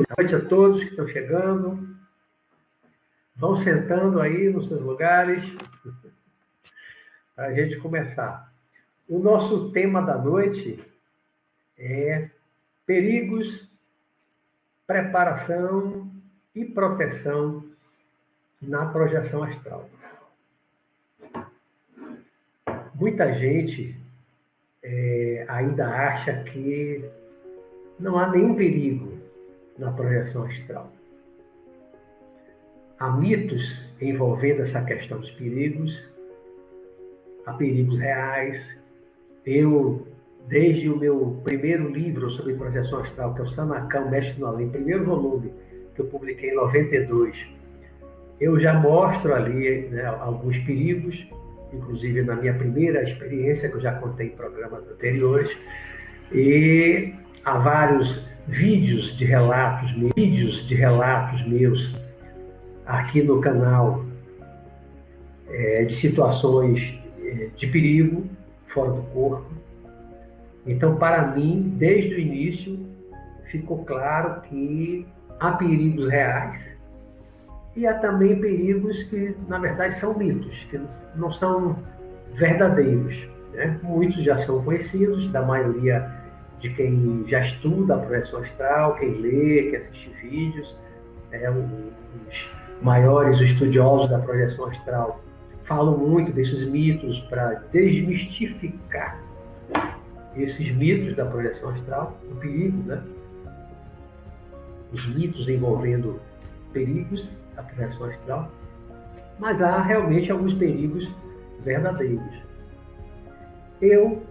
Boa noite a todos que estão chegando. Vão sentando aí nos seus lugares para a gente começar. O nosso tema da noite é perigos, preparação e proteção na projeção astral. Muita gente é, ainda acha que não há nenhum perigo na projeção astral. Há mitos envolvendo essa questão dos perigos, há perigos reais. Eu, desde o meu primeiro livro sobre projeção astral, que é o Sanacão Mestre no Além, primeiro volume, que eu publiquei em 92, eu já mostro ali né, alguns perigos, inclusive na minha primeira experiência, que eu já contei em programas anteriores, e há vários vídeos de relatos, vídeos de relatos meus aqui no canal é, de situações é, de perigo fora do corpo. Então, para mim, desde o início, ficou claro que há perigos reais e há também perigos que, na verdade, são mitos, que não são verdadeiros. Né? Muitos já são conhecidos, da maioria de quem já estuda a projeção astral, quem lê, quem assiste vídeos. É, os maiores estudiosos da projeção astral falam muito desses mitos para desmistificar esses mitos da projeção astral, o perigo, né? Os mitos envolvendo perigos da projeção astral, mas há realmente alguns perigos verdadeiros. Eu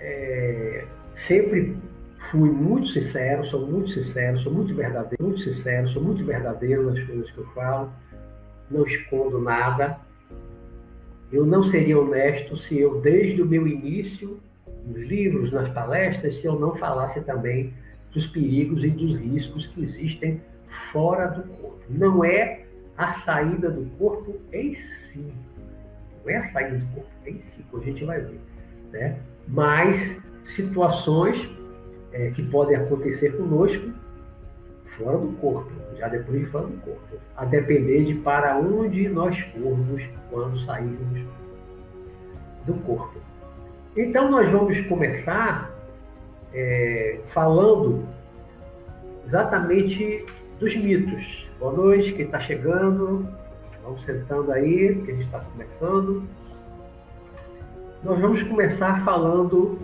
é, sempre fui muito sincero, sou muito sincero, sou muito verdadeiro, muito sincero, sou muito verdadeiro nas coisas que eu falo, não escondo nada. Eu não seria honesto se eu, desde o meu início, nos livros, nas palestras, se eu não falasse também dos perigos e dos riscos que existem fora do corpo. Não é a saída do corpo em si. Não é a saída do corpo em si, que a gente vai ver. Né? Mas situações é, que podem acontecer conosco fora do corpo, já depois de fora do corpo, a depender de para onde nós formos quando sairmos do corpo. Então nós vamos começar é, falando exatamente dos mitos. Boa noite, quem está chegando, vamos sentando aí, que a gente está começando. Nós vamos começar falando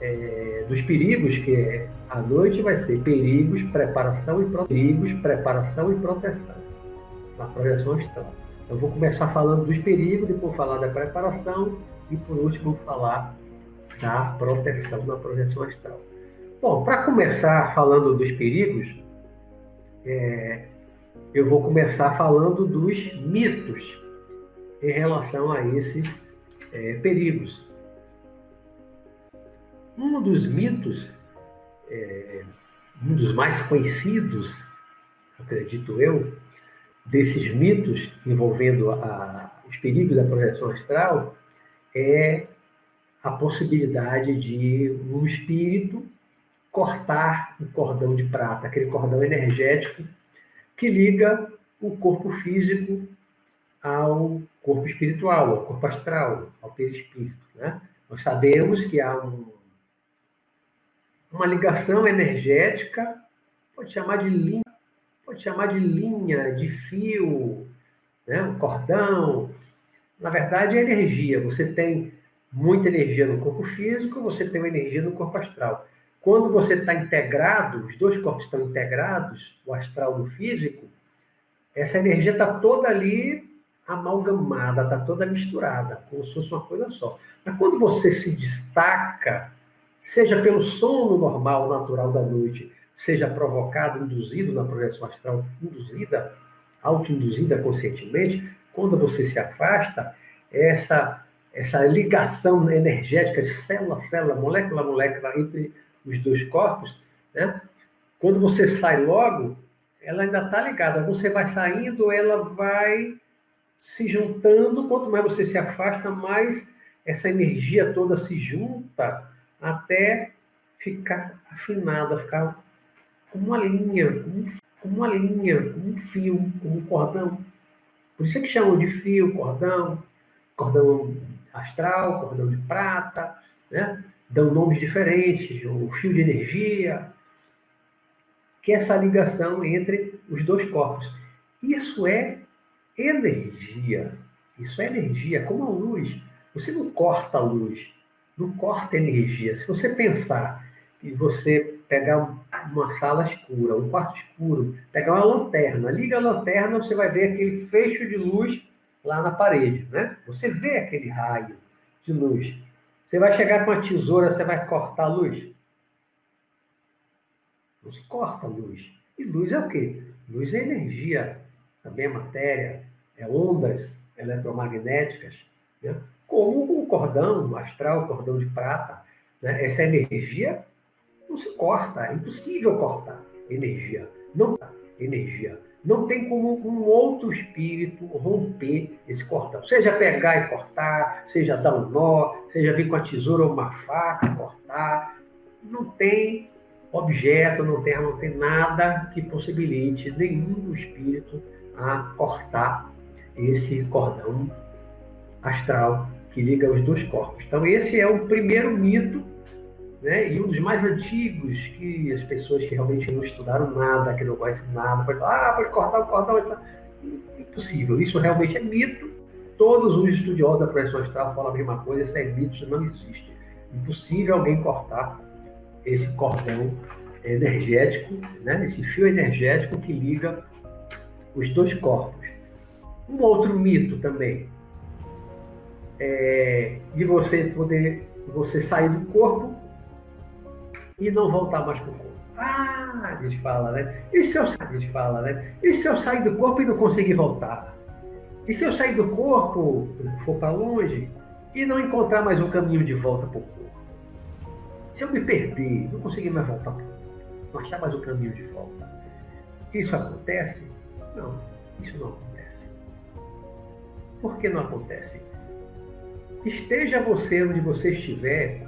é, dos perigos, que a noite vai ser perigos, preparação e perigos, preparação e proteção na projeção astral. Eu vou começar falando dos perigos, depois falar da preparação e por último falar da proteção na projeção astral. Bom, para começar falando dos perigos, é, eu vou começar falando dos mitos em relação a esses é, perigos. Um dos mitos, é, um dos mais conhecidos, acredito eu, desses mitos envolvendo a, os perigos da projeção astral é a possibilidade de um espírito cortar o cordão de prata, aquele cordão energético que liga o corpo físico ao corpo espiritual, ao corpo astral, ao perispírito. Né? Nós sabemos que há um, uma ligação energética, pode chamar de linha, pode chamar de linha, de fio, né? um cordão. Na verdade, é energia. Você tem muita energia no corpo físico, você tem uma energia no corpo astral. Quando você está integrado, os dois corpos estão integrados, o astral e o físico, essa energia está toda ali amalgamada, está toda misturada, como se fosse uma coisa só. Mas quando você se destaca seja pelo sono normal, natural da noite, seja provocado, induzido na projeção astral, induzida, autoinduzida conscientemente, quando você se afasta, essa, essa ligação energética de célula a célula, molécula a molécula entre os dois corpos, né? quando você sai logo, ela ainda está ligada. Você vai saindo, ela vai se juntando. Quanto mais você se afasta, mais essa energia toda se junta até ficar afinada, ficar como uma linha, como, uma linha, um fio, como um cordão. Por isso é que chamam de fio, cordão, cordão astral, cordão de prata, né? dão nomes diferentes, o fio de energia, que é essa ligação entre os dois corpos. Isso é energia. Isso é energia, como a luz. Você não corta a luz, não corta energia. Se você pensar que você pegar uma sala escura, um quarto escuro, pegar uma lanterna, liga a lanterna, você vai ver aquele fecho de luz lá na parede, né? Você vê aquele raio de luz. Você vai chegar com a tesoura, você vai cortar a luz? Não se corta a luz. E luz é o quê? Luz é energia, também é matéria, é ondas eletromagnéticas, né? como cordão astral, cordão de prata. Né? Essa energia não se corta, é impossível cortar energia. Não energia. Não tem como um outro espírito romper esse cordão. Seja pegar e cortar, seja dar um nó, seja vir com a tesoura ou uma faca cortar. Não tem objeto, não tem, não tem nada que possibilite nenhum espírito a cortar esse cordão astral que liga os dois corpos. Então, esse é o primeiro mito, né? e um dos mais antigos que as pessoas que realmente não estudaram nada, que não conhecem nada, pode falar, ah, pode cortar o cordão. Impossível. Isso realmente é mito. Todos os estudiosos da projeção astral falam a mesma coisa, isso é mito, isso não existe. Impossível alguém cortar esse cordão energético, né? esse fio energético que liga os dois corpos. Um outro mito também é de você poder você sair do corpo e não voltar mais para o corpo. Ah, a gente fala, né? E se eu, a gente fala, né? E se eu sair do corpo e não conseguir voltar? E se eu sair do corpo, for para longe e não encontrar mais um caminho de volta para o corpo? Se eu me perder, não conseguir mais voltar para o corpo, não achar mais um caminho de volta, isso acontece? Não, isso não acontece. Por que não acontece? Esteja você onde você estiver,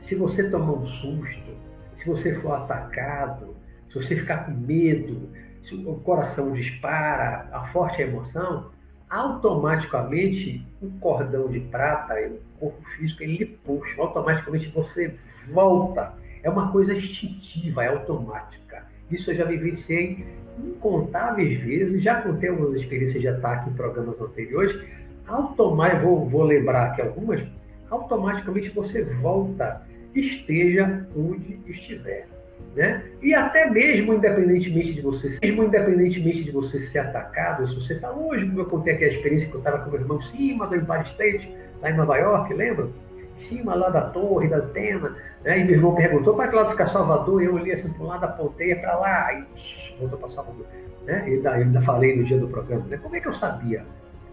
se você tomar um susto, se você for atacado, se você ficar com medo, se o coração dispara, a forte emoção, automaticamente o cordão de prata, o corpo físico, ele lhe puxa, automaticamente você volta. É uma coisa instintiva, é automática. Isso eu já vivenciei incontáveis vezes, já contei algumas experiências de ataque em programas anteriores, automaticamente, vou, vou lembrar aqui algumas, automaticamente você volta, esteja onde estiver. Né? E até mesmo independentemente de você, mesmo independentemente de você ser atacado, se você está longe, como eu contei aqui a experiência que eu estava com meu irmão em cima do Empire State, lá em Nova York, lembra? Em cima lá da torre, da antena, né? e meu irmão perguntou para que lado fica Salvador, e eu olhei assim para um lado, apontei é para lá, e voltou para Salvador. Né? E ainda, ainda falei no dia do programa, né? como é que eu sabia?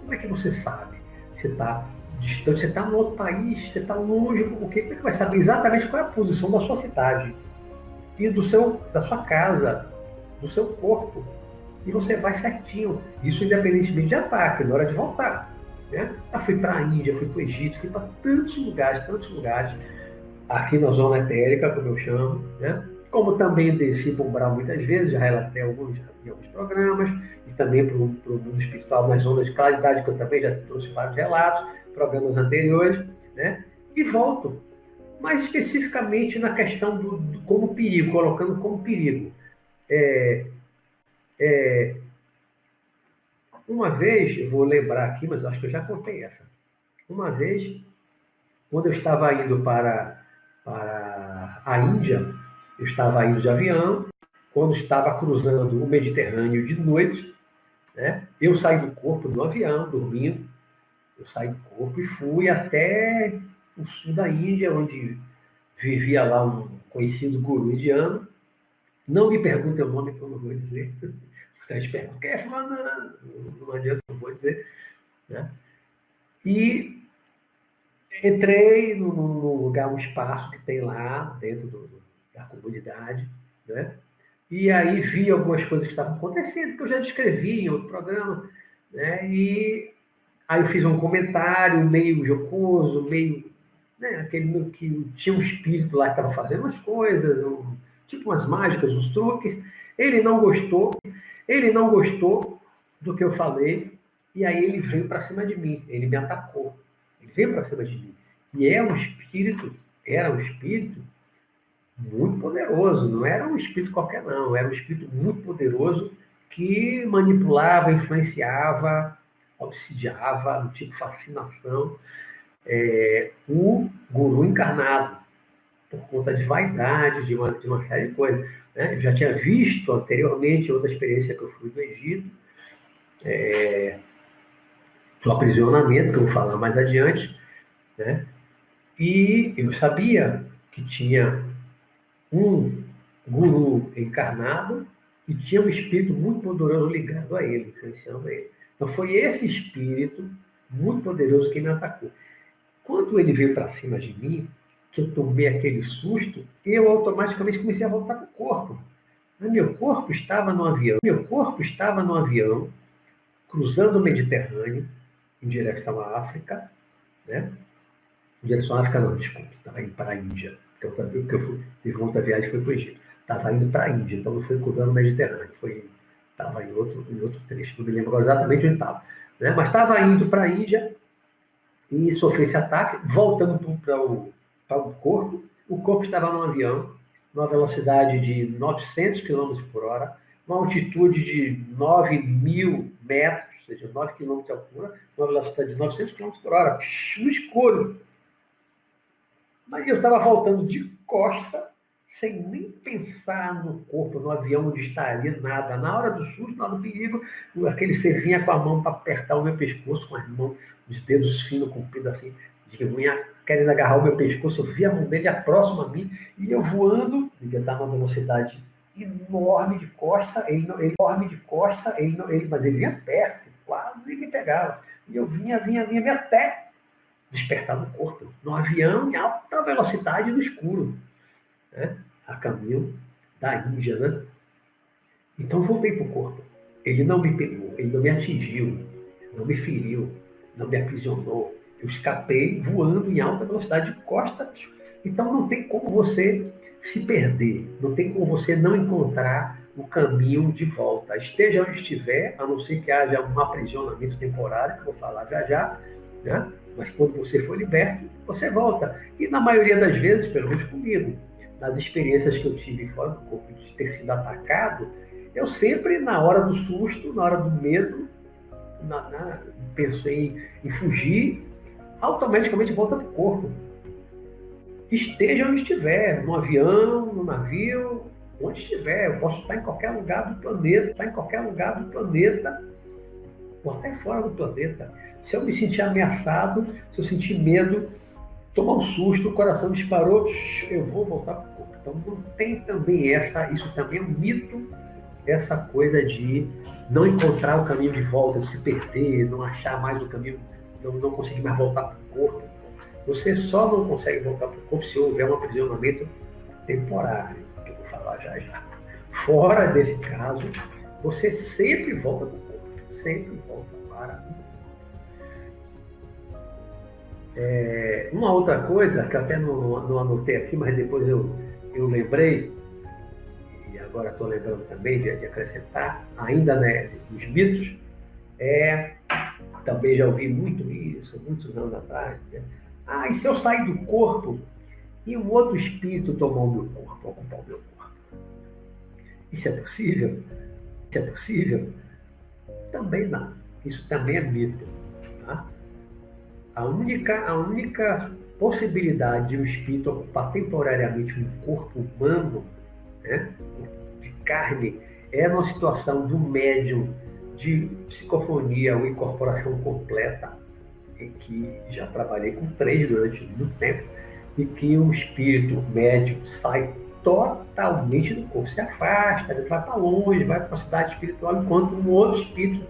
Como é que você sabe? Você está distante, você está no outro país, você está longe, porque como é que vai saber exatamente qual é a posição da sua cidade e do seu, da sua casa, do seu corpo? E você vai certinho. Isso independentemente de ataque, na hora de voltar. Né? Eu fui para a Índia, fui para o Egito, fui para tantos lugares, tantos lugares, aqui na zona etérica, como eu chamo, né? Como também para o Umbral muitas vezes, já relatei alguns, em alguns programas, e também para o mundo espiritual nas ondas de claridade, que eu também já trouxe vários relatos, programas anteriores, né? e volto. Mais especificamente na questão do, do como perigo, colocando como perigo. É, é, uma vez, eu vou lembrar aqui, mas acho que eu já contei essa. Uma vez, quando eu estava indo para, para a Índia, eu estava indo de avião, quando estava cruzando o Mediterrâneo de noite, né, eu saí do corpo do avião, dormindo, eu saí do corpo e fui até o sul da Índia, onde vivia lá um conhecido guru indiano. Não me perguntem o nome que eu não vou dizer. Muita gente pergunta, quem é? Não adianta, não vou dizer. Né? E entrei num lugar, um espaço que tem lá dentro do, da comunidade, né? E aí vi algumas coisas que estavam acontecendo, que eu já descrevi em outro programa, né? E aí eu fiz um comentário meio jocoso, meio, né? Aquele que tinha um espírito lá que estava fazendo umas coisas, um, tipo as mágicas, os truques. Ele não gostou, ele não gostou do que eu falei, e aí ele veio para cima de mim, ele me atacou. Ele veio para cima de mim. E é um espírito, era um espírito muito poderoso, não era um espírito qualquer, não, era um espírito muito poderoso que manipulava, influenciava, obsidiava, no tipo fascinação, é, o guru encarnado, por conta de vaidade, de uma, de uma série de coisas. Né? Eu já tinha visto anteriormente outra experiência que eu fui do Egito, é, do aprisionamento, que eu vou falar mais adiante, né? e eu sabia que tinha um guru encarnado e tinha um espírito muito poderoso ligado a ele, influenciando ele. Então foi esse espírito muito poderoso que me atacou. Quando ele veio para cima de mim, que eu tomei aquele susto, eu automaticamente comecei a voltar para o corpo. Meu corpo estava no avião, meu corpo estava no avião, cruzando o Mediterrâneo, em direção à África, né? Em direção à África, não, desculpe, estava indo para a Índia, porque eu, porque eu fui, teve uma outra viagem foi para o Egito. Estava indo para a Índia, então não foi cruzando o Mediterrâneo, foi estava em outro, em outro trecho, não me lembro exatamente onde estava. Né? Mas estava indo para a Índia e sofreu esse ataque, voltando para o, o corpo. O corpo estava num avião, numa velocidade de 900 km por hora, uma altitude de 9 mil metros, ou seja, 9 km de altura, uma velocidade de 900 km por hora, no escuro. Mas eu estava voltando de costa sem nem pensar no corpo, no avião onde estaria, nada. Na hora do susto, na hora do perigo, aquele ser vinha com a mão para apertar o meu pescoço, com as mãos, os dedos finos, compridos assim, de unha, querendo agarrar o meu pescoço. Eu vi a mão dele próxima a mim e eu voando, ele estar numa velocidade enorme de costa, ele, não, enorme de costa, ele, não, ele, mas ele vinha perto, quase me pegava. E eu vinha, vinha, vinha, vinha até despertar no corpo, no avião em alta velocidade no escuro né? a caminho da Índia. Né? Então voltei para o corpo. Ele não me pegou, ele não me atingiu, não me feriu, não me aprisionou. Eu escapei voando em alta velocidade de costa. Então não tem como você se perder, não tem como você não encontrar o caminho de volta. Esteja onde estiver, a não ser que haja um aprisionamento temporário, que eu vou falar já já, né? Mas quando você for liberto, você volta. E na maioria das vezes, pelo menos comigo, nas experiências que eu tive fora do corpo de ter sido atacado, eu sempre, na hora do susto, na hora do medo, na, na, penso em, em fugir, automaticamente volta para o corpo. Esteja onde estiver, no avião, no navio, onde estiver. Eu posso estar em qualquer lugar do planeta, estar em qualquer lugar do planeta, ou até fora do planeta. Se eu me sentir ameaçado, se eu sentir medo, tomar um susto, o coração disparou, eu vou voltar para o corpo. Então não tem também essa, isso também é um mito, essa coisa de não encontrar o caminho de volta, de se perder, não achar mais o caminho, não, não conseguir mais voltar para o corpo. Você só não consegue voltar para o corpo se houver um aprisionamento temporário, que eu vou falar já já. Fora desse caso, você sempre volta para o corpo, sempre volta para o. É, uma outra coisa, que até não, não, anotei aqui, mas depois eu, eu lembrei, e agora estou lembrando também de, de, acrescentar, ainda né, os mitos, é, também já ouvi muito isso, muitos anos atrás. Né? Ah, e se eu sair do corpo e um outro espírito tomar o meu corpo, ocupar o meu corpo? Isso é possível? Isso é possível? Também não. Isso também é mito. A única, a única possibilidade de um espírito ocupar temporariamente um corpo humano, né, de carne, é numa situação do médium de psicofonia ou incorporação completa, em que já trabalhei com três durante muito tempo, e que o espírito médium sai totalmente do corpo, se afasta, ele vai para longe, vai para a cidade espiritual, enquanto um outro espírito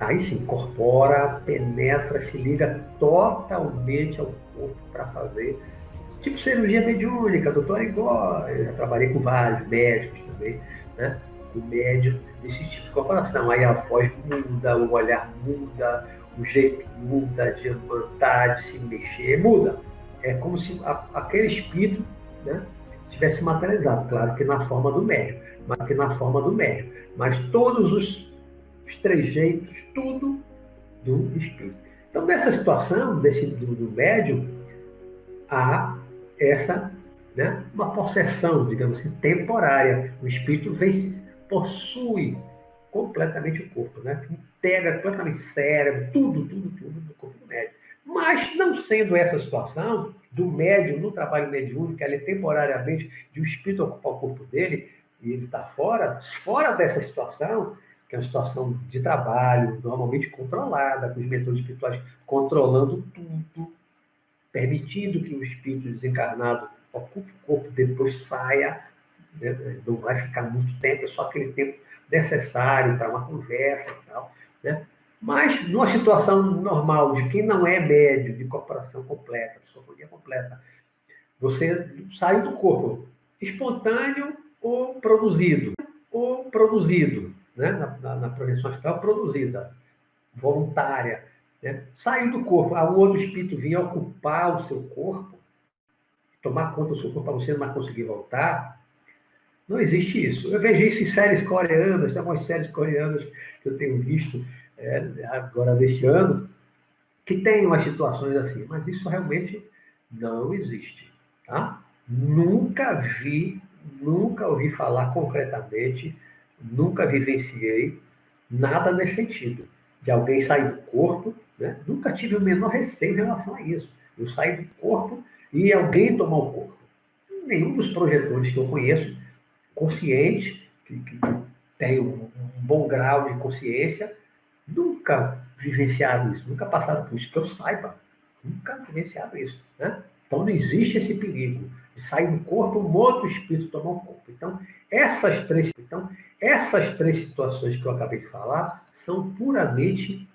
aí se incorpora, penetra, se liga totalmente ao corpo para fazer. Tipo cirurgia mediúnica, doutor Igor, eu já trabalhei com vários médicos também, né? O médico desse tipo de incorporação. Aí a voz muda, o olhar muda, o jeito muda de levantar, de se mexer, muda. É como se a, aquele espírito, né? tivesse materializado, claro que na forma do médium, mas que na forma do médium, mas todos os, os trejeitos, tudo do espírito. Então, nessa situação desse, do, do médium, há essa, né, uma possessão, digamos assim, temporária. O espírito vem, possui completamente o corpo, né? Integra completamente cérebro, tudo, tudo, tudo do corpo do médium. Mas, não sendo essa situação do médium no trabalho mediúnico, ele temporariamente de um espírito ocupar o corpo dele, e ele está fora, fora dessa situação, que é uma situação de trabalho, normalmente controlada, com os mentores espirituais controlando tudo, permitindo que o espírito desencarnado ocupe o corpo, depois saia, né? não vai ficar muito tempo, é só aquele tempo necessário para uma conversa e tal. Né? Mas, numa situação normal, de quem não é médio, de corporação completa, psicofonia completa, você sai do corpo, espontâneo ou produzido, ou produzido, né? na, na, na projeção astral, produzida, voluntária. Né? Saiu do corpo, a um outro espírito vinha ocupar o seu corpo, tomar conta do seu corpo para você não conseguir voltar, não existe isso. Eu vejo isso em séries coreanas, tem algumas séries coreanas que eu tenho visto é, agora deste ano, que tem umas situações assim, mas isso realmente não existe. Tá? Nunca vi, nunca ouvi falar concretamente, nunca vivenciei nada nesse sentido. De alguém sair do corpo, né? nunca tive o menor receio em relação a isso. Eu saí do corpo e alguém tomar o corpo. Nenhum dos projetores que eu conheço, consciente, que, que tem um, um bom grau de consciência, nunca vivenciaram isso, nunca passaram por isso, que eu saiba, nunca vivenciaram isso. Né? Então não existe esse perigo de sair do corpo um outro espírito tomar o corpo. Então essas três, então essas três situações que eu acabei de falar são puramente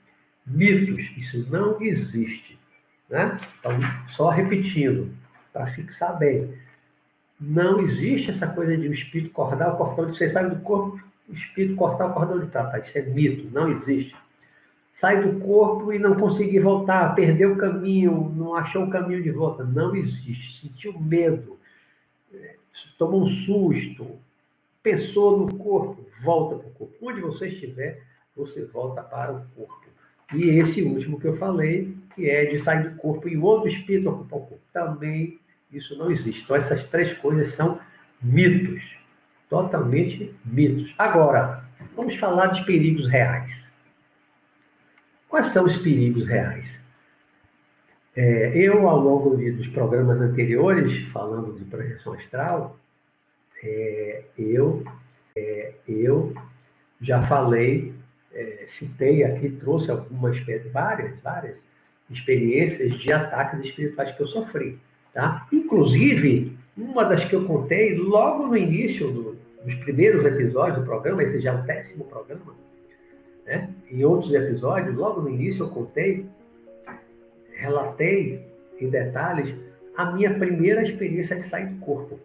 mitos. Isso não existe. Né? Então só repetindo para fixar bem, não existe essa coisa de o espírito cortar o cordão de você sai do corpo, o espírito cortar o cordão de prata. Isso é mito, não existe sai do corpo e não conseguir voltar, perdeu o caminho, não achou o caminho de volta. Não existe. Sentiu medo, é, tomou um susto, pensou no corpo, volta para o corpo. Onde você estiver, você volta para o corpo. E esse último que eu falei, que é de sair do corpo e o outro espírito ocupar o corpo. Também isso não existe. Então, essas três coisas são mitos. Totalmente mitos. Agora, vamos falar dos perigos reais. Quais são os perigos reais? É, eu, ao longo de, dos programas anteriores, falando de projeção astral, é, eu, é, eu já falei, é, citei aqui, trouxe algumas, várias, várias experiências de ataques espirituais que eu sofri. Tá? Inclusive, uma das que eu contei logo no início do, dos primeiros episódios do programa, esse já é o décimo programa, né? Em outros episódios, logo no início, eu contei, relatei em detalhes a minha primeira experiência de sair do corpo.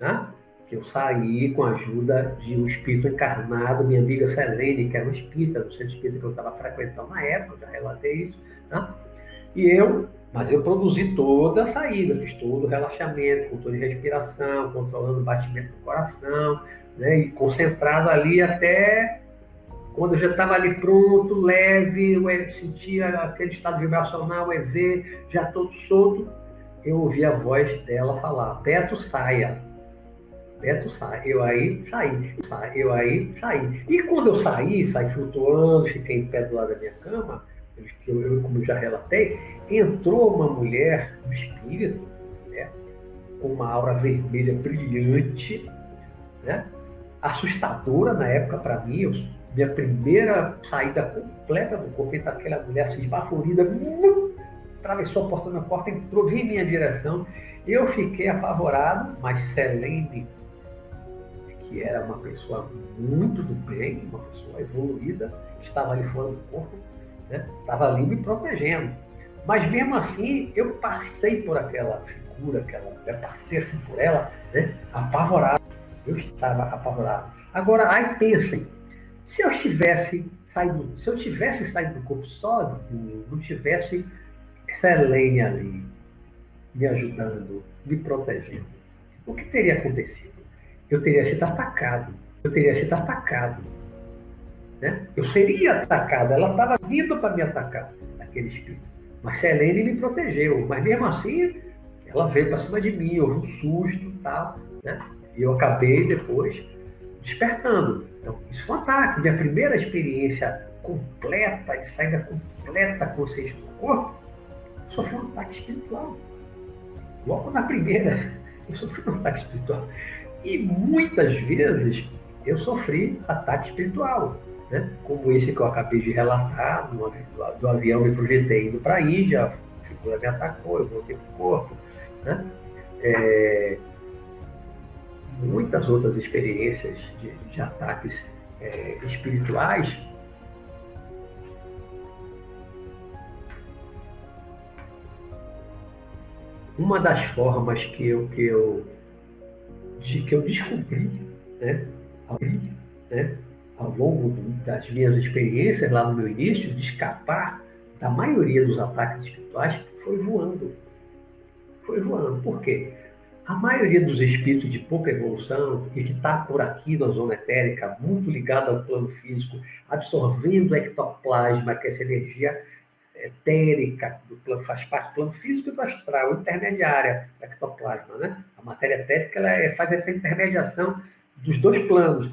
Né? Que eu saí com a ajuda de um espírito encarnado, minha amiga Selene, que era uma espírita, no centro espírita que eu estava frequentando na época, já relatei isso. Né? E eu, mas eu produzi toda a saída, fiz todo o relaxamento, controle de respiração, controlando o batimento do coração, né? e concentrado ali até quando eu já estava ali pronto, leve, eu sentia aquele estado vibracional, EV, já todo solto, eu ouvi a voz dela falar, Beto, saia. Beto, sai. Eu aí saí. Eu aí saí. E quando eu saí, saí flutuando, fiquei em pé do lado da minha cama, eu, eu, como já relatei, entrou uma mulher, um espírito, né, com uma aura vermelha brilhante, né, assustadora na época para mim, eu minha primeira saída completa do corpo, então aquela mulher assim, esbaforida, atravessou a porta da porta, entrou, vinha em minha direção. Eu fiquei apavorado, mas Selene, que era uma pessoa muito do bem, uma pessoa evoluída, estava ali fora do corpo, né? estava ali me protegendo. Mas mesmo assim, eu passei por aquela figura, aquela, eu passei assim por ela, né? apavorado. Eu estava apavorado. Agora, aí pensem, se eu tivesse saído, se eu tivesse saído do corpo sozinho, não tivesse Selene ali me ajudando, me protegendo, o que teria acontecido? Eu teria sido atacado. Eu teria sido atacado. Né? Eu seria atacado. Ela estava vindo para me atacar, aquele espírito. Mas Selene me protegeu. Mas mesmo assim, ela veio para cima de mim, houve um susto e tal. Né? E eu acabei depois despertando. Então, isso foi um ataque. Minha primeira experiência completa, de saída completa consciência do corpo, sofri um ataque espiritual. Logo na primeira, eu sofri um ataque espiritual. E muitas vezes eu sofri ataque espiritual, né? como esse que eu acabei de relatar, no, do avião me projetei indo para a Índia, a figura me atacou, eu voltei para o corpo. Né? É, muitas outras experiências de, de ataques é, espirituais uma das formas que eu, que eu, de, que eu descobri, né, né, ao longo das minhas experiências lá no meu início, de escapar da maioria dos ataques espirituais, foi voando. Foi voando. Por quê? A maioria dos espíritos de pouca evolução e que está por aqui na zona etérica, muito ligada ao plano físico, absorvendo ectoplasma, que é essa energia etérica, do plano, faz parte do plano físico e do astral, intermediária do ectoplasma. Né? A matéria etérica ela é, faz essa intermediação dos dois planos.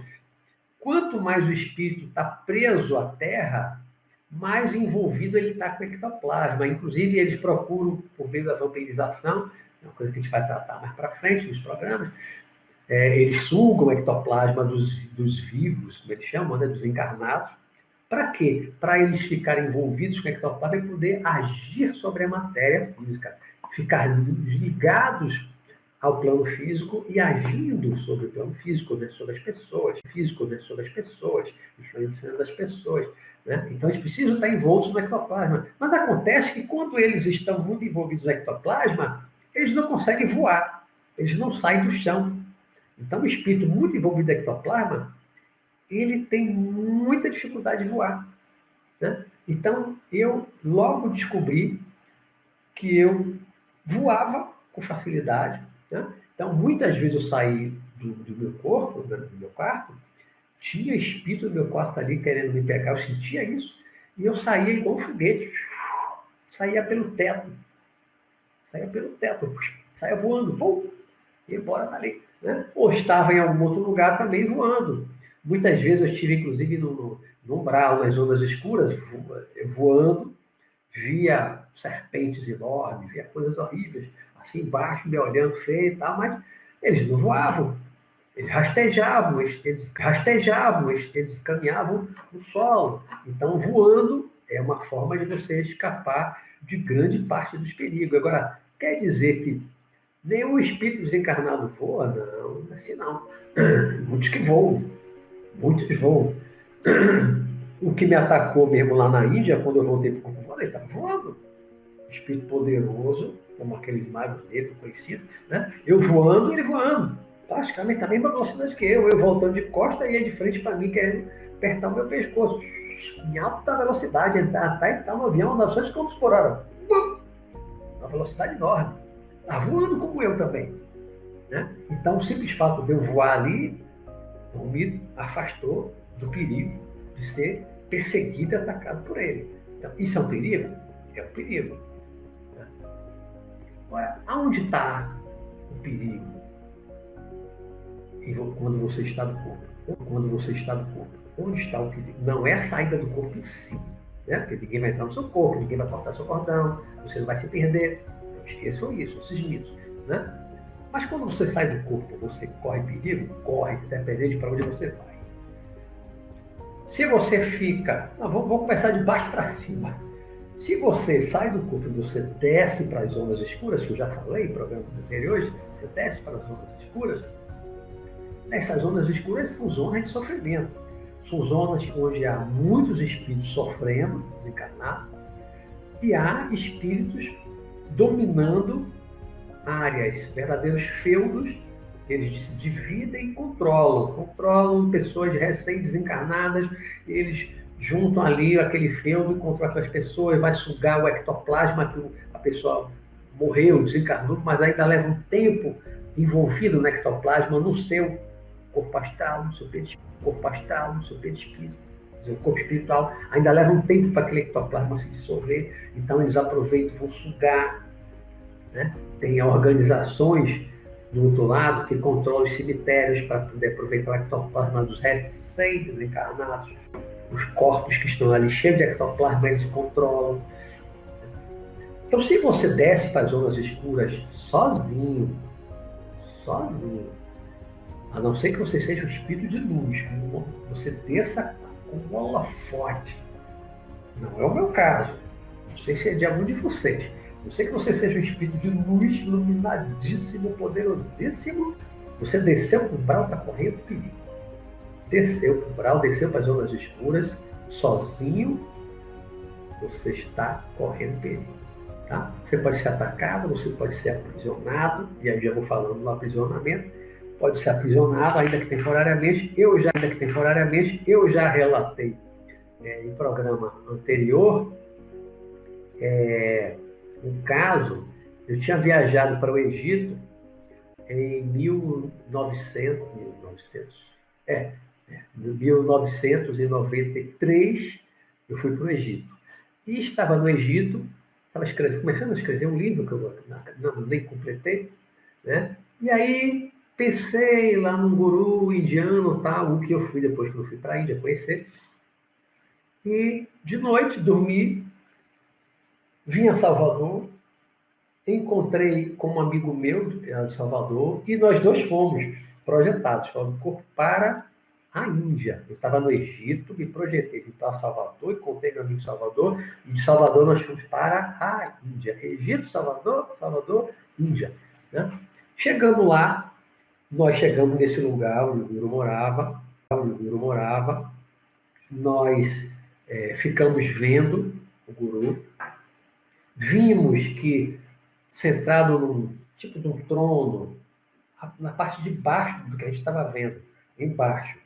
Quanto mais o espírito está preso à Terra, mais envolvido ele está com o ectoplasma. Inclusive, eles procuram, por meio da vampirização, é uma coisa que a gente vai tratar mais para frente nos programas, é, eles sugam o ectoplasma dos, dos vivos, como eles chamam, né, dos encarnados, para quê? Para eles ficarem envolvidos com o ectoplasma e poder agir sobre a matéria física, ficar ligados ao plano físico e agindo sobre o plano físico, né, sobre as pessoas, físico né, sobre as pessoas, influenciando as pessoas. Né? Então, eles precisam estar envoltos no ectoplasma. Mas acontece que quando eles estão muito envolvidos no ectoplasma, eles não conseguem voar, eles não saem do chão. Então, o espírito muito envolvido no ectoplasma, ele tem muita dificuldade de voar. Né? Então, eu logo descobri que eu voava com facilidade. Né? Então, muitas vezes eu saí do, do meu corpo, né, do meu quarto, tinha espírito no meu quarto ali querendo me pegar, eu sentia isso, e eu saía igual um foguete, saía pelo teto, saía pelo teto, saía voando, pum, e embora dali. Né? Ou estava em algum outro lugar também voando. Muitas vezes eu estive, inclusive, no, no umbral, nas zonas escuras, voando, via serpentes enormes, via coisas horríveis, assim embaixo, me olhando feio e tal, mas eles não voavam, eles rastejavam, eles, rastejavam, eles, caminhavam no solo. Então, voando é uma forma de você escapar de grande parte dos perigos. Agora, quer dizer que nenhum espírito desencarnado voa? Não, assim não. Muitos que voam muitos voam. O que me atacou mesmo lá na Índia, quando eu voltei para o corpo ele estava voando. Espírito poderoso, como aquele mago negro conhecido, né? Eu voando, ele voando. Praticamente a mesma velocidade que eu. Eu voltando de costa e ele de frente para mim, querendo apertar o meu pescoço. Em alta velocidade, até entrar no avião a 900 km por hora. Uma velocidade enorme. Está voando como eu também. Né? Então, o simples fato de eu voar ali, o me afastou do perigo de ser perseguido e atacado por ele. Então, isso é um perigo? É um perigo. Agora, aonde está o perigo? Quando você está no corpo. Quando você está no corpo. Onde está o perigo? Não é a saída do corpo em si. Né? Porque ninguém vai entrar no seu corpo, ninguém vai cortar seu cordão, você não vai se perder. Não esqueçam isso, esses mitos. Né? Mas quando você sai do corpo, você corre perigo? Corre, independente para onde você vai. Se você fica. Não, vamos, vamos começar de baixo para cima. Se você sai do corpo e você desce para as zonas escuras, que eu já falei em programas anteriores, você desce para as zonas escuras, essas zonas escuras são zonas de sofrimento. São zonas onde há muitos espíritos sofrendo, desencarnados, e há espíritos dominando áreas, verdadeiros feudos, eles se dividem e controlam. Controlam pessoas recém-desencarnadas, eles juntam ali aquele feudo controlam aquelas pessoas, vai sugar o ectoplasma que a pessoa morreu, desencarnou, mas ainda leva um tempo envolvido no ectoplasma, no seu corpo astral, no seu corpo astral, no seu perispírito. O corpo espiritual ainda leva um tempo para aquele ectoplasma se dissolver, então eles aproveitam, vão sugar. Né? Tem organizações do outro lado que controlam os cemitérios para poder aproveitar o ectoplasma dos recém-desencarnados. Os corpos que estão ali cheios de ectoplasma, eles controlam. Então, se você desce para as zonas escuras sozinho, sozinho, a não ser que você seja um espírito de luz, você desça com bola forte. Não é o meu caso. Não sei se é de algum de vocês. Não sei que você seja um espírito de luz iluminadíssimo, poderosíssimo. Você desceu para o umbral, está correndo perigo. Desceu para o umbral, desceu para as zonas escuras, sozinho, você está correndo perigo. Tá? Você pode ser atacado, você pode ser aprisionado, e aí já vou falando do aprisionamento, pode ser aprisionado, ainda que temporariamente, eu já, ainda que temporariamente, eu já relatei é, em programa anterior é, um caso, eu tinha viajado para o Egito em 1900, 1900 é, é 1993, eu fui para o Egito. E estava no Egito estava escrevendo, começando a escrever um livro que eu não, nem completei, né? E aí pensei lá num guru indiano, tal, o que eu fui depois que eu fui para a Índia conhecer. E de noite dormi, vim a Salvador, encontrei com um amigo meu de Salvador e nós dois fomos projetados, fomos para a Índia. Eu estava no Egito, me projetei, vim para Salvador, encontrei meu amigo Salvador, e de Salvador nós fomos para a Índia. Egito, Salvador, Salvador, Índia. Né? Chegando lá, nós chegamos nesse lugar onde o Guru morava, onde o Guru morava, nós é, ficamos vendo o Guru, vimos que sentado num tipo de um trono, na parte de baixo do que a gente estava vendo, embaixo,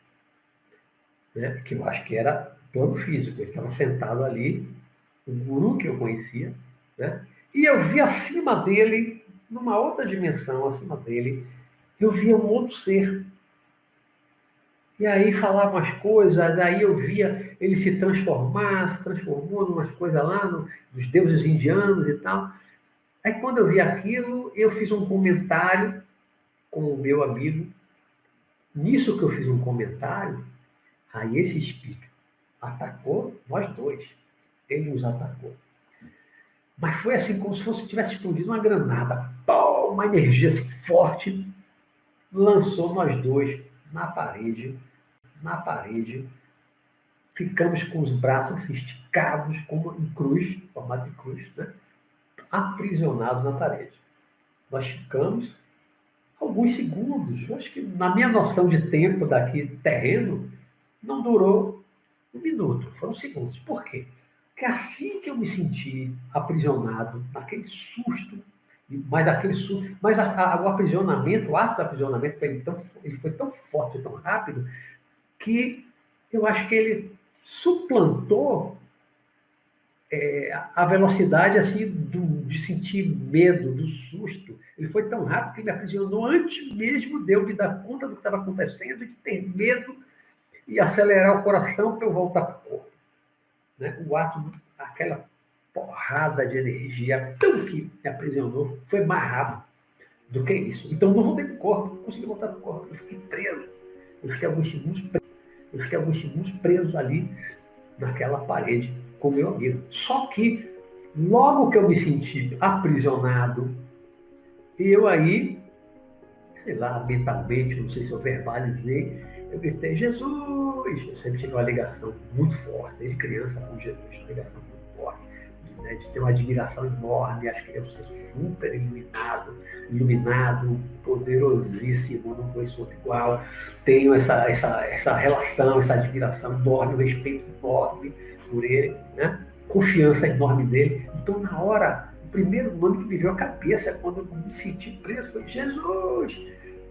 né? que eu acho que era plano físico. Ele estava sentado ali, um guru que eu conhecia, né? e eu vi acima dele, numa outra dimensão acima dele, eu via um outro ser. E aí falavam as coisas, aí eu via ele se transformar, se transformou em umas coisas lá, no, dos deuses indianos e tal. Aí quando eu vi aquilo, eu fiz um comentário com o meu amigo. Nisso que eu fiz um comentário, Aí esse espírito atacou nós dois. Ele nos atacou. Mas foi assim como se fosse tivesse explodido uma granada. Pô, uma energia assim, forte lançou nós dois na parede, na parede. Ficamos com os braços esticados como em cruz, formato de cruz, né? aprisionados na parede. Nós ficamos alguns segundos. Acho que na minha noção de tempo daqui terreno, não durou um minuto, foram segundos. Por quê? Porque assim que eu me senti aprisionado, naquele susto, mas aquele susto, mas a, a, o aprisionamento, o ato do aprisionamento foi tão, ele foi tão forte, tão rápido, que eu acho que ele suplantou é, a velocidade assim do, de sentir medo, do susto. Ele foi tão rápido que ele me aprisionou antes mesmo de eu me dar conta do que estava acontecendo, de ter medo e acelerar o coração para eu voltar para o corpo. Né? O ato, aquela porrada de energia tão que me aprisionou, foi mais rápido do que isso. Então não voltei para o corpo, não consegui voltar para o corpo, eu fiquei preso. Eu fiquei alguns segundos preso. Eu fiquei alguns segundos preso ali naquela parede com meu amigo. Só que logo que eu me senti aprisionado, eu aí, sei lá, mentalmente, não sei se eu verbalizei, eu gritei, Jesus! Eu sempre tive uma ligação muito forte, desde criança com Jesus, uma ligação muito forte, né, de ter uma admiração enorme, acho que devo ser super iluminado, iluminado, poderosíssimo, não conheço outro igual. Tenho essa, essa, essa relação, essa admiração enorme, um respeito enorme por ele, né? confiança enorme nele. Então, na hora, o primeiro nome que me veio à cabeça quando eu me senti preso foi Jesus!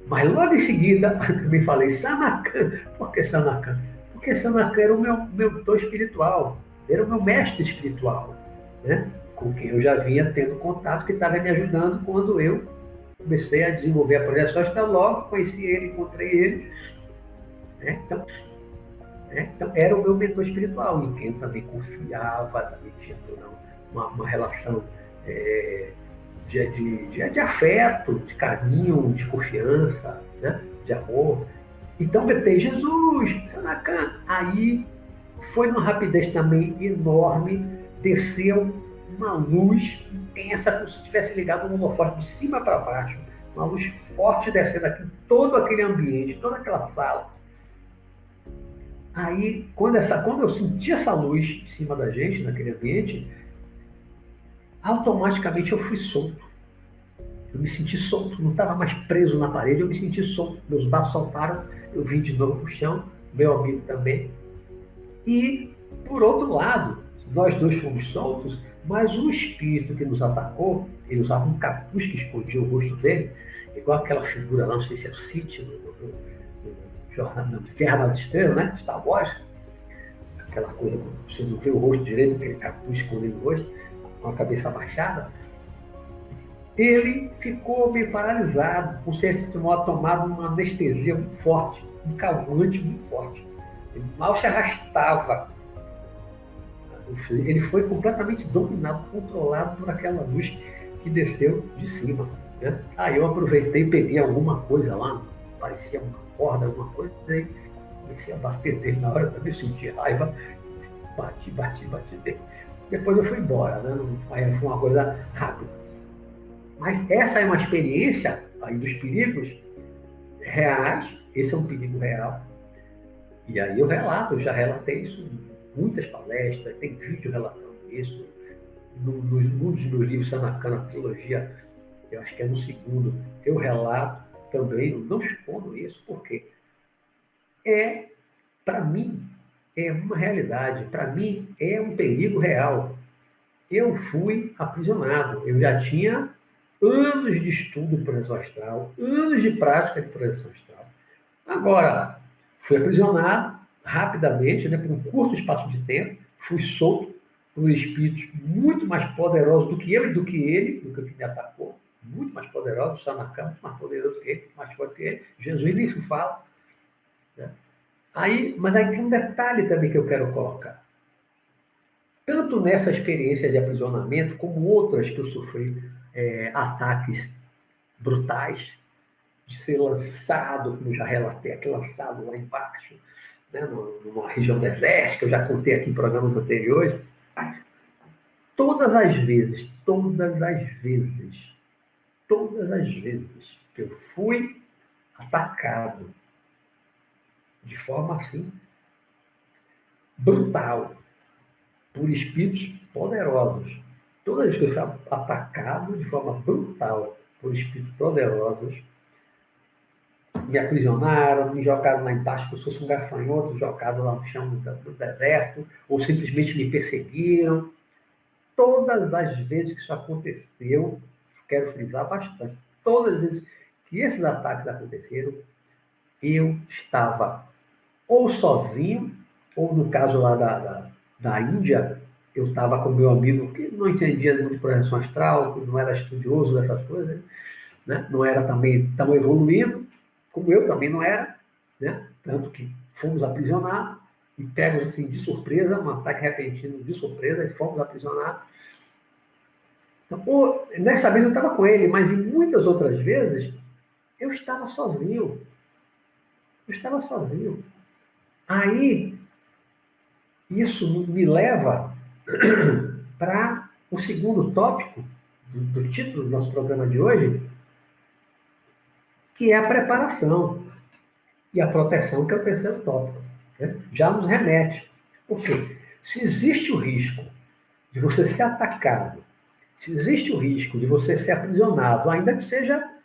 Mas logo em seguida, eu também falei Sanacan. Por que Sanacan? Porque Sanacan era o meu, meu mentor espiritual, era o meu mestre espiritual, né? com quem eu já vinha tendo contato, que estava me ajudando quando eu comecei a desenvolver a projeção astral, logo conheci ele, encontrei ele. Né? Então, né? então, era o meu mentor espiritual, em quem eu também confiava, também tinha toda uma, uma relação é, de, de, de, de, afeto, de carinho, de confiança, né? de amor. Então, gritei, Jesus, Sanacan. Aí foi numa rapidez também enorme, desceu uma luz intensa, como se tivesse ligado um holofote de cima para baixo, uma luz forte descendo aqui, todo aquele ambiente, toda aquela sala. Aí, quando, essa, quando eu senti essa luz em cima da gente, naquele ambiente, automaticamente eu fui solto. Eu me senti solto, não estava mais preso na parede, eu me senti solto. Meus braços soltaram, eu vim de novo para o chão, meu amigo também. E, por outro lado, nós dois fomos soltos, mas o espírito que nos atacou, ele usava um capuz que escondia o rosto dele, igual aquela figura lá, não sei se é o City, no, no, no, jornal de Guerra das Estrelas, né? Star Wars. Aquela coisa, você não vê o rosto direito, aquele capuz escondendo o rosto, com a cabeça abaixada. Ele ficou meio paralisado, com se tomou tomado uma anestesia muito forte, um calmante muito forte. Ele mal se arrastava ele foi completamente dominado, controlado por aquela luz que desceu de cima. Né? Aí eu aproveitei, peguei alguma coisa lá, parecia uma corda, alguma coisa, e comecei a bater dele na hora, também senti raiva, bati, bati, bati dele. Depois eu fui embora, né? aí foi uma coisa rápida. Mas essa é uma experiência aí dos perigos reais, esse é um perigo real. E aí eu relato, eu já relatei isso muitas palestras, tem vídeo relatando isso. No, no, no dos meus livros, Sanakana, trilogia, eu acho que é no segundo, eu relato também, eu não escondo isso, porque é, para mim, é uma realidade, para mim é um perigo real. Eu fui aprisionado, eu já tinha anos de estudo de projeção astral, anos de prática de projeção astral. Agora, fui aprisionado, rapidamente, né, por um curto espaço de tempo, fui solto por espíritos muito mais poderosos do que eu e do que ele, do que o que me atacou, muito mais poderoso, Sanacam, muito mais poderoso que ele, mais forte que ele, Jesus nem se fala. Né? Aí, mas aí tem um detalhe também que eu quero colocar. Tanto nessa experiência de aprisionamento, como outras que eu sofri é, ataques brutais, de ser lançado, como já relatei aqui, lançado lá embaixo, né, numa região desértica, eu já contei aqui em programas anteriores. Todas as vezes, todas as vezes, todas as vezes que eu fui atacado de forma assim, brutal, por espíritos poderosos, todas as vezes que eu fui atacado de forma brutal por espíritos poderosos, me aprisionaram, me jogaram lá embaixo, como se fosse um gafanhoto jogado lá no chão do, deserto, ou simplesmente me perseguiram. Todas as vezes que isso aconteceu, quero frisar bastante, todas as vezes que esses ataques aconteceram, eu estava ou sozinho, ou no caso lá da, da, da Índia, eu estava com meu amigo que não entendia muito de projeção astral, não era estudioso dessas coisas, né? não era também tão evoluído, como eu também não era, né? tanto que fomos aprisionados e pegos assim, de surpresa, um ataque repentino de surpresa e fomos aprisionados. Então, nessa vez eu estava com ele, mas em muitas outras vezes eu estava sozinho. Eu estava sozinho. Aí, isso me leva para o segundo tópico do, do título do nosso programa de hoje, que é a preparação e a proteção, que é o terceiro tópico. Né? Já nos remete. Por quê? Se existe o risco de você ser atacado, se existe o risco de você ser aprisionado, ainda que seja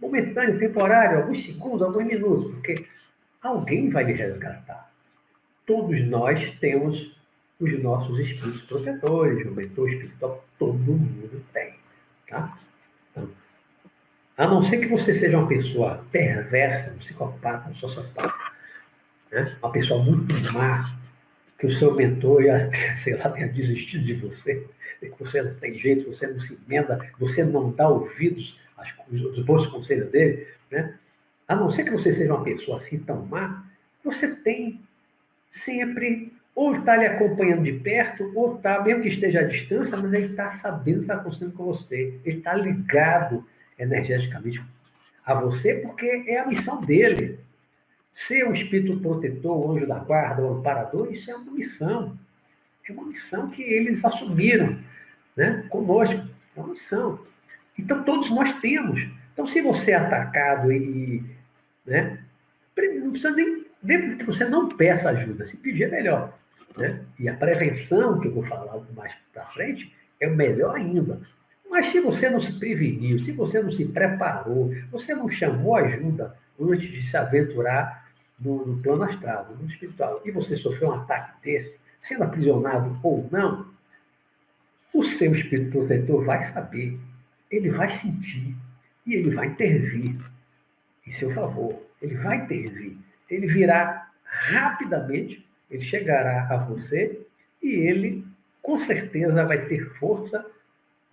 momentâneo, temporário, alguns segundos, alguns minutos, porque alguém vai lhe resgatar. Todos nós temos os nossos espíritos protetores, o mentor espiritual, todo mundo tem. Tá? Então, a não ser que você seja uma pessoa perversa, um psicopata, um sociopata, né? uma pessoa muito má, que o seu mentor já, sei lá, tenha desistido de você, que você não tem jeito, você não se emenda, você não dá ouvidos as, os bons conselhos dele, né? a não ser que você seja uma pessoa assim tão má, você tem sempre, ou está lhe acompanhando de perto, ou está, mesmo que esteja à distância, mas ele está sabendo o que está acontecendo com você. Ele está ligado energeticamente a você, porque é a missão dele. Ser um espírito protetor, o anjo da guarda, o amparador, isso é uma missão. É uma missão que eles assumiram né, conosco. É uma missão. Então, todos nós temos. Então, se você é atacado e. Né, não precisa nem. Mesmo que você não peça ajuda, se pedir é melhor. Né? E a prevenção, que eu vou falar mais para frente, é o melhor ainda. Mas se você não se preveniu, se você não se preparou, você não chamou ajuda antes de se aventurar no, no plano astral, no mundo espiritual, e você sofreu um ataque desse, sendo aprisionado ou não, o seu espírito protetor vai saber, ele vai sentir e ele vai intervir em seu favor. Ele vai intervir. Ele virá rapidamente, ele chegará a você e ele, com certeza, vai ter força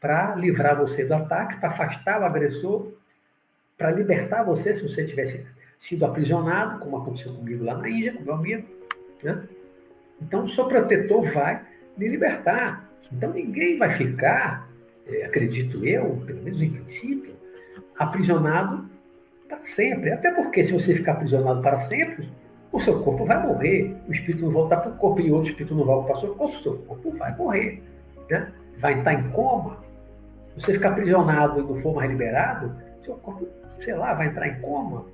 para livrar você do ataque, para afastar o agressor, para libertar você se você tivesse sido aprisionado, como aconteceu comigo lá na Índia, com meu amigo. Né? Então, o seu protetor vai lhe libertar. Então, ninguém vai ficar, é, acredito eu, pelo menos em princípio, aprisionado para sempre. Até porque, se você ficar aprisionado para sempre, o seu corpo vai morrer. O espírito não volta para o corpo e outro espírito não volta para o seu corpo, o seu corpo vai morrer. Né? Vai estar em coma. Você ficar aprisionado e não for mais liberado, seu corpo, sei lá, vai entrar em coma.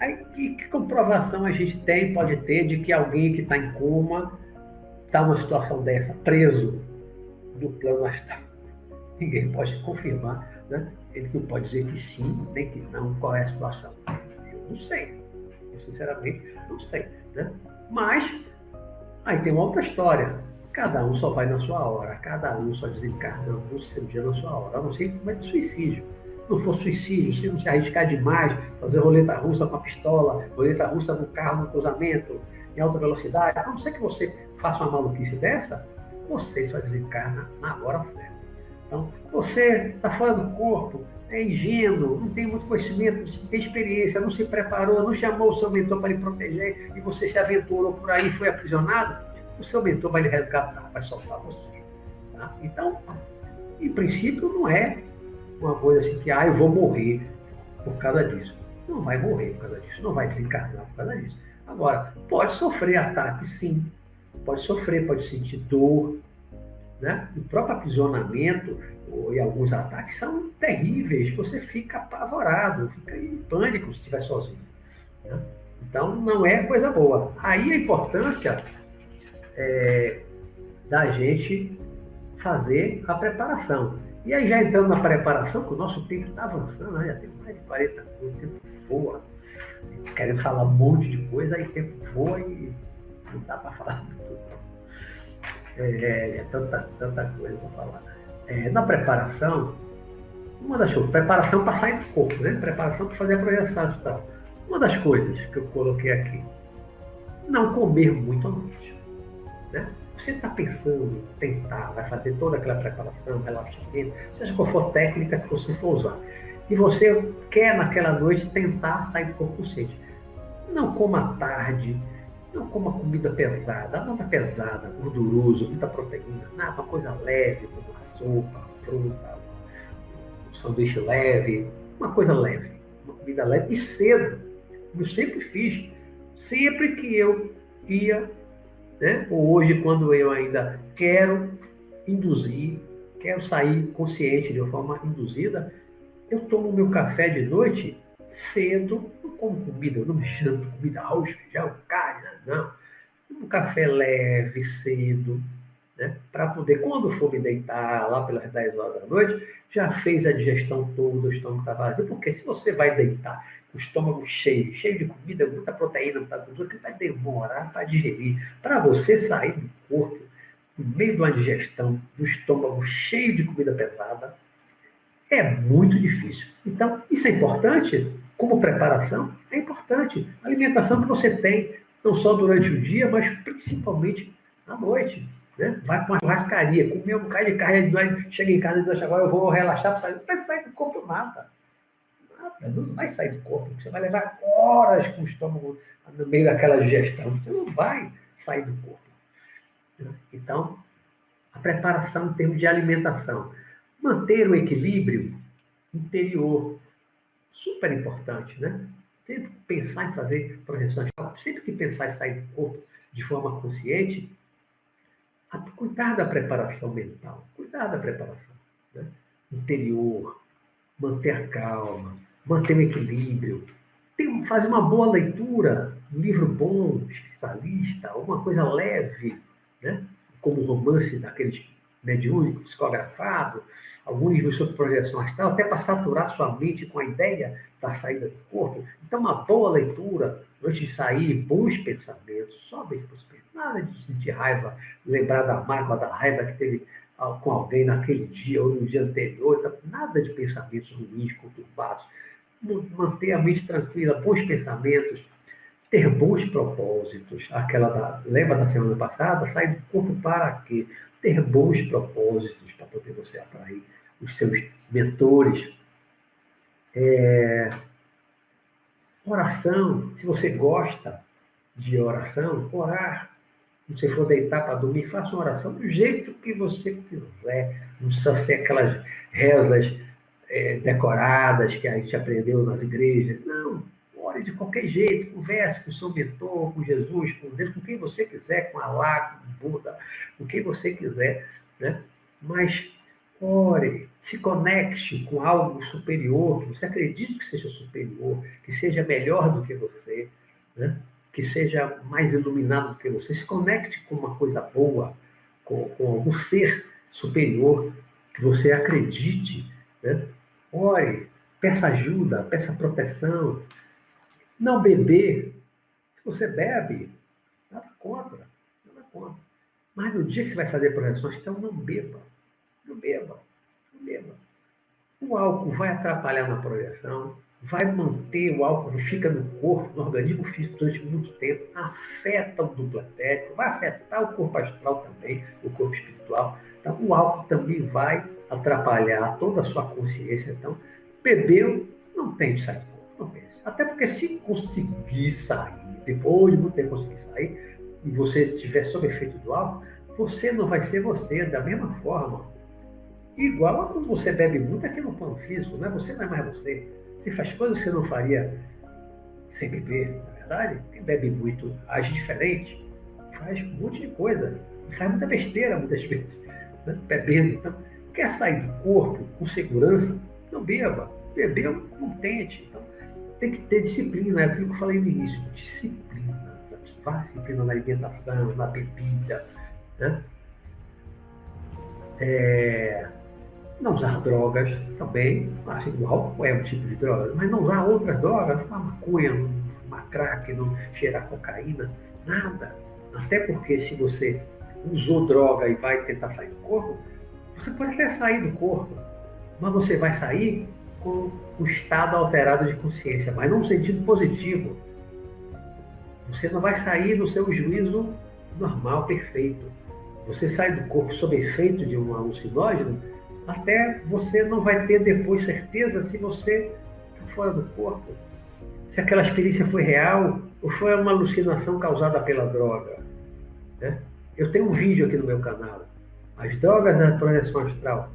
Aí, que, que comprovação a gente tem, pode ter, de que alguém que está em coma está numa situação dessa, preso no plano astral? Ninguém pode confirmar, né? Ele não pode dizer que sim, nem que não, qual é a situação. Eu não sei. Eu, sinceramente, não sei. Né? Mas, aí tem uma outra história. Cada um só vai na sua hora, cada um só desencarna no seu dia na sua hora. A não ser que cometa suicídio não for suicídio, se não se arriscar demais, fazer roleta russa com a pistola, roleta russa no carro, no cruzamento, em alta velocidade, a não ser que você faça uma maluquice dessa, você só desencarna na hora certa. Então, você está fora do corpo, é ingênuo, não tem muito conhecimento, não tem experiência, não se preparou, não chamou o seu mentor para lhe proteger e você se aventurou por aí e foi aprisionado, o seu mentor vai lhe resgatar, vai soltar você. Tá? Então, em princípio, não é uma coisa assim que, ah, eu vou morrer por causa disso. Não vai morrer por causa disso, não vai desencarnar por causa disso. Agora, pode sofrer ataque, sim. Pode sofrer, pode sentir dor. Né? O próprio aprisionamento e alguns ataques são terríveis. Você fica apavorado, fica em pânico se estiver sozinho. Né? Então, não é coisa boa. Aí a importância é, da gente fazer a preparação. E aí, já entrando na preparação, que o nosso tempo está avançando, né? já tem mais de 40 minutos, o tempo voa. Querendo falar um monte de coisa, aí o tempo voa e não dá para falar tudo. É, é, é tanta, tanta coisa para falar. É, na preparação, uma das coisas, preparação para sair do corpo, né? Preparação para fazer a projeção tal. Uma das coisas que eu coloquei aqui, não comer muito à noite. Né? Você está pensando em tentar, vai fazer toda aquela preparação, relaxamento, seja qual for técnica que você for usar. E você quer naquela noite tentar sair do corpo consciente. Não coma tarde, não coma comida pesada, nada pesada, gorduroso, muita proteína, nada, uma coisa leve, como uma sopa, fruta, um sanduíche leve, uma coisa leve, uma comida leve e cedo. Eu sempre fiz, sempre que eu ia né? ou hoje, quando eu ainda quero induzir, quero sair consciente de uma forma induzida, eu tomo meu café de noite cedo, não como comida, eu não me janto comida, arroz, feijão, carne, não. Um café leve, cedo, né? para poder, quando for me deitar lá pelas 10 horas da noite, já fez a digestão toda, o estômago está vazio, porque se você vai deitar o estômago cheio, cheio de comida, muita proteína, muita gordura, que vai demorar para digerir. Para você sair do corpo, no meio de uma digestão, do estômago cheio de comida pesada, é muito difícil. Então, isso é importante, como preparação, é importante. A alimentação que você tem, não só durante o dia, mas principalmente à noite. Né? Vai para uma churrascaria, comer um bocado de carne, chega em casa e diz, agora eu vou relaxar para sair. Não vai sair do corpo nada. Nada, não vai sair do corpo. Você vai levar horas com o estômago no meio daquela digestão. Você não vai sair do corpo. Então, a preparação em termos de alimentação. Manter o equilíbrio interior. Super importante, né? Sempre pensar em fazer projeções, sempre que pensar em sair do corpo de forma consciente, cuidar da preparação mental, cuidar da preparação né? interior, manter a calma, manter o equilíbrio, tem, fazer uma boa leitura, um livro bom, especialista, alguma coisa leve, né? como o romance daqueles mediúnico, psicografado, algum livro sobre projeção astral, até para saturar sua mente com a ideia da saída do corpo. Então, uma boa leitura, antes de sair, bons pensamentos, só bem pensamentos. Nada de sentir raiva, lembrar da mágoa, da raiva que teve ah, com alguém naquele dia ou no dia anterior. Nada de pensamentos ruins, conturbados. Manter a mente tranquila, bons pensamentos, ter bons propósitos. Aquela da, lembra da semana passada? Sair do corpo para quê? ter bons propósitos para poder você atrair os seus mentores. É... Oração, se você gosta de oração, orar. Se você for deitar para dormir, faça uma oração do jeito que você quiser. Não precisa ser aquelas rezas é, decoradas que a gente aprendeu nas igrejas. Não, ore de qualquer jeito, converse com o seu mentor, com Jesus, com Deus, com quem você quiser, com Allah, com Buda, com quem você quiser, né? Mas ore, se conecte com algo superior, que você acredite que seja superior, que seja melhor do que você, né? que seja mais iluminado do que você. Se conecte com uma coisa boa, com, com algum ser superior, que você acredite. Né? Ore, peça ajuda, peça proteção, não beber, se você bebe, nada contra, nada contra. Mas no dia que você vai fazer projeções, então não beba, não beba, não beba. O álcool vai atrapalhar na projeção, vai manter o álcool que fica no corpo, no organismo físico durante muito tempo, afeta o duplo etérico, vai afetar o corpo astral também, o corpo espiritual. Então, o álcool também vai atrapalhar toda a sua consciência. Então, bebeu, não tem de sair do corpo, não pense. Até porque se conseguir sair, depois de tempo conseguir sair, e você estiver sob efeito do álcool, você não vai ser você da mesma forma. Igual a quando você bebe muito aqui no plano físico, né? você não é mais você. Você faz coisas que você não faria sem beber, na verdade. Quem bebe muito age diferente, faz um monte de coisa, faz muita besteira muitas vezes, né? bebendo. Então, quer sair do corpo com segurança, não beba. Bebeu, não tente. Então, tem que ter disciplina, é aquilo que eu falei no início, disciplina. Disciplina na alimentação, na bebida. Né? É, não usar drogas também, acho que o álcool é um tipo de droga, mas não usar outras drogas, fumar maconha, não fumar crack, não cheirar cocaína, nada. Até porque se você usou droga e vai tentar sair do corpo, você pode até sair do corpo, mas você vai sair com o estado alterado de consciência, mas num sentido positivo. Você não vai sair do seu juízo normal, perfeito. Você sai do corpo sob efeito de um alucinógeno, até você não vai ter depois certeza se você está fora do corpo, se aquela experiência foi real ou foi uma alucinação causada pela droga. Né? Eu tenho um vídeo aqui no meu canal, As Drogas da Projeção Astral.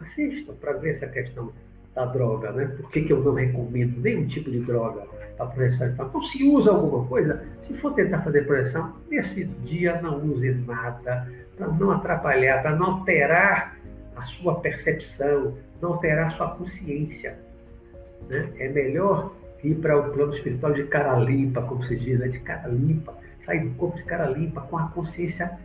Assistam para ver essa questão da droga, né? Por que, que eu não recomendo nenhum tipo de droga para projeção astral? Então, se usa alguma coisa, se for tentar fazer projeção, nesse dia não use nada, para não atrapalhar, para não alterar a sua percepção, não alterar a sua consciência. Né? É melhor ir para o plano espiritual de cara limpa, como se diz, né? de cara limpa, sair do corpo de cara limpa, com a consciência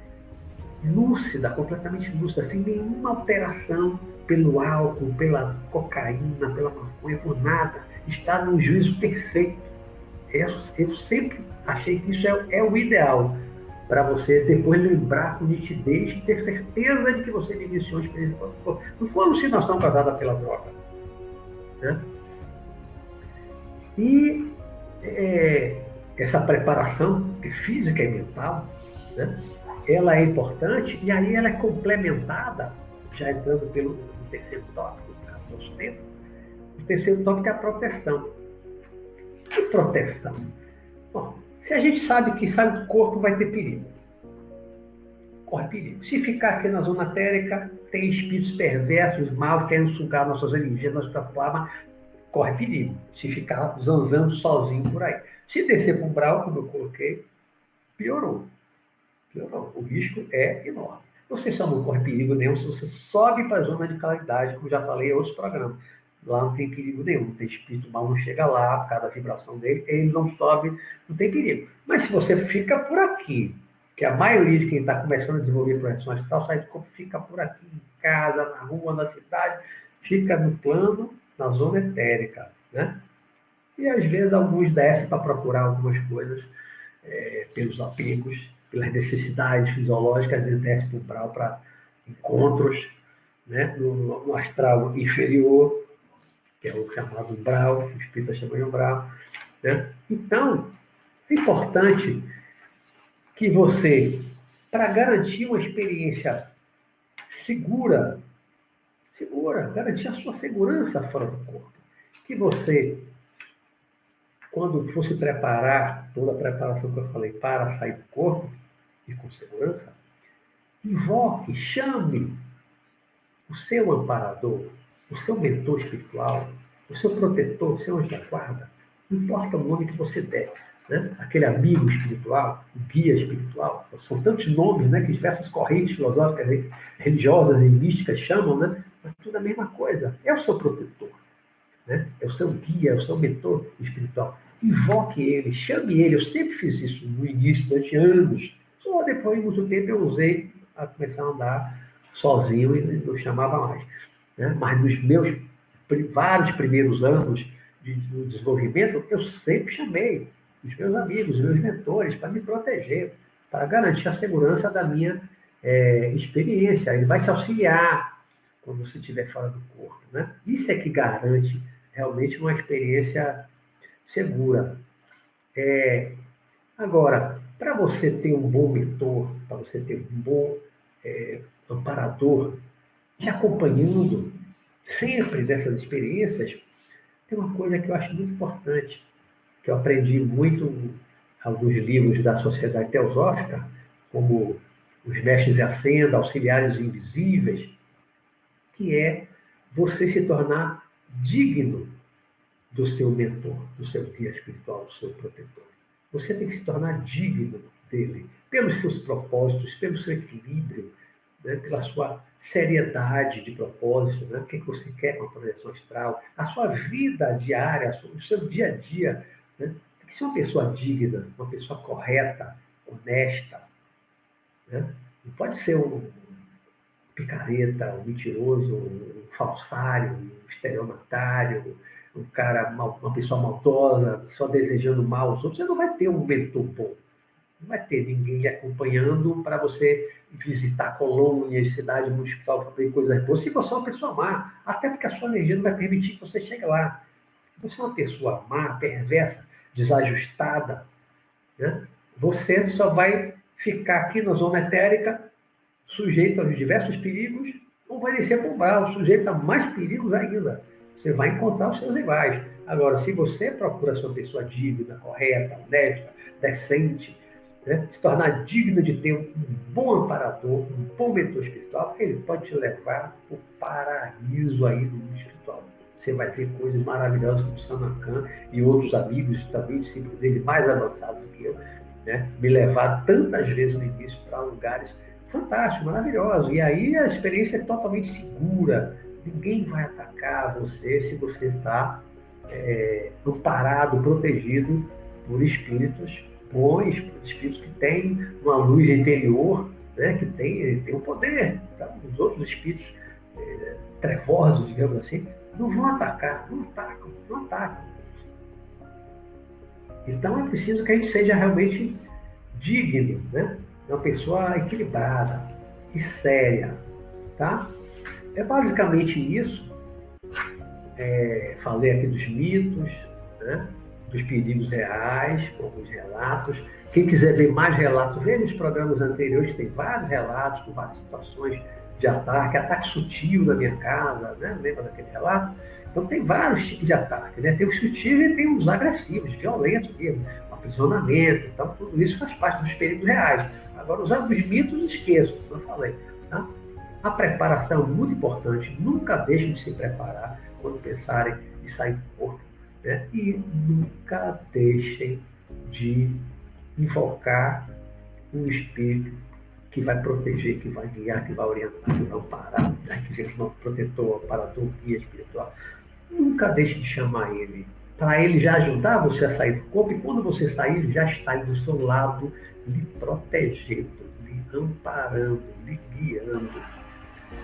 lúcida, completamente lúcida, sem nenhuma alteração pelo álcool, pela cocaína, pela maconha, por nada. Está num juízo perfeito. Eu, eu sempre achei que isso é, é o ideal para você depois lembrar com nitidez e ter certeza de que você vivenciou a experiência. Não foi alucinação causada pela droga. Né? E é, essa preparação física e mental, né? Ela é importante e aí ela é complementada, já entrando pelo terceiro tópico do nosso tempo. O terceiro tópico é a proteção. Que proteção? Bom, se a gente sabe que sai do corpo vai ter perigo, corre perigo. Se ficar aqui na zona térica, tem espíritos perversos, maus, querendo sugar nossas energias, nossa plasma, corre perigo. Se ficar zanzando sozinho por aí. Se descer para o umbral, como eu coloquei, piorou. O risco é enorme. Você só não corre perigo nenhum se você sobe para a zona de claridade, como já falei em outros programas. Lá não tem perigo nenhum, não tem espírito mal, não chega lá, por causa da vibração dele, ele não sobe, não tem perigo. Mas se você fica por aqui, que a maioria de quem está começando a desenvolver projeção astral sai do corpo, fica por aqui, em casa, na rua, na cidade, fica no plano, na zona etérica, né? E às vezes alguns descem para procurar algumas coisas é, pelos apegos, pelas necessidades fisiológicas, às vezes descem para o umbral para encontros né? No, no, astral inferior, que é o chamado umbral, o espírita chama de umbral. Né? Então, é importante que você, para garantir uma experiência segura, segura, garantir a sua segurança fora do corpo, que você, quando for se preparar, toda a preparação que eu falei para sair do corpo, e com segurança, invoque, chame o seu amparador, o seu mentor espiritual, o seu protetor, o seu anjo da guarda, não importa o nome que você der né? aquele amigo espiritual, o guia espiritual. São tantos nomes né, que diversas correntes filosóficas, religiosas e místicas chamam, né? mas tudo a mesma coisa. É o seu protetor, né? é o seu guia, é o seu mentor espiritual. Invoque ele, chame ele. Eu sempre fiz isso no início, durante anos. Só depois de muito tempo eu usei a começar a andar sozinho e não chamava mais. Né? Mas nos meus vários primeiros anos de, de desenvolvimento, eu sempre chamei os meus amigos, os meus mentores, para me proteger, para garantir a segurança da minha é, experiência. Ele vai te auxiliar quando você estiver fora do corpo. Né? Isso é que garante realmente uma experiência segura. É, agora, para você ter um bom mentor, para você ter um bom é, amparador, te acompanhando sempre dessas experiências, tem uma coisa que eu acho muito importante que eu aprendi muito alguns livros da Sociedade Teosófica, como Os Mestres em Ascenda, Auxiliares Invisíveis, que é você se tornar digno do seu mentor, do seu guia espiritual, do seu protetor. Você tem que se tornar digno dele, pelos seus propósitos, pelo seu equilíbrio, né, pela sua seriedade de propósito, né, o que você quer com a projeção astral, a sua vida diária, o seu dia a dia, né? Tem que ser uma pessoa digna, uma pessoa correta, honesta. Né? Não pode ser um picareta, um mentiroso, um falsário, um estelionatário, um cara, mal, uma pessoa maldosa, só desejando mal aos outros. Você não vai ter um mentor bom. Não vai ter ninguém acompanhando para você visitar colônias, cidades municipal, fazer coisas boas. Se você é uma pessoa má, até porque a sua energia não vai permitir que você chegue lá. Você é uma pessoa má, perversa, desajustada, né? você só vai ficar aqui na zona etérica, sujeito aos diversos perigos, ou vai descer para o sujeito a mais perigos ainda. Você vai encontrar os seus iguais. Agora, se você procura ser uma pessoa digna, correta, honesta, decente, né? se tornar digna de ter um bom amparador, um bom mentor espiritual, ele pode te levar para o paraíso aí do mundo espiritual. Você vai ver coisas maravilhosas como Sanacan e outros amigos também, discípulos dele, mais avançados do que eu, né? me levaram tantas vezes no início para lugares fantásticos, maravilhosos. E aí a experiência é totalmente segura. Ninguém vai atacar você se você está é, amparado, protegido por espíritos bons, por espíritos que têm uma luz interior, né? que tem, tem um poder. Então, os outros espíritos é, trevosos, digamos assim, não vão atacar, não atacam, não atacam. Então é preciso que a gente seja realmente digno, né? Uma pessoa equilibrada e séria, tá? É basicamente isso. É, falei aqui dos mitos, né? dos perigos reais, alguns relatos. Quem quiser ver mais relatos, veja os programas anteriores, tem vários relatos com várias situações de ataque, ataque sutil na minha casa, né? lembra daquele relato? Então tem vários tipos de ataque, né? Tem os sutis e tem os agressivos, violentos mesmo, o aprisionamento, então tudo isso faz parte dos perigos reais. Agora, os mitos, esqueço, como eu falei. Tá? A preparação é muito importante, nunca deixem de se preparar quando pensarem em sair do corpo. Né? E nunca deixem de invocar um espírito que vai proteger, que vai guiar, que vai orientar, que vai amparar, né? que seja o nosso protetor, amparador, guia espiritual. Nunca deixe de chamar ele, para ele já ajudar você a sair do corpo, e quando você sair, ele já está aí do seu lado, lhe protegendo, lhe amparando, lhe guiando.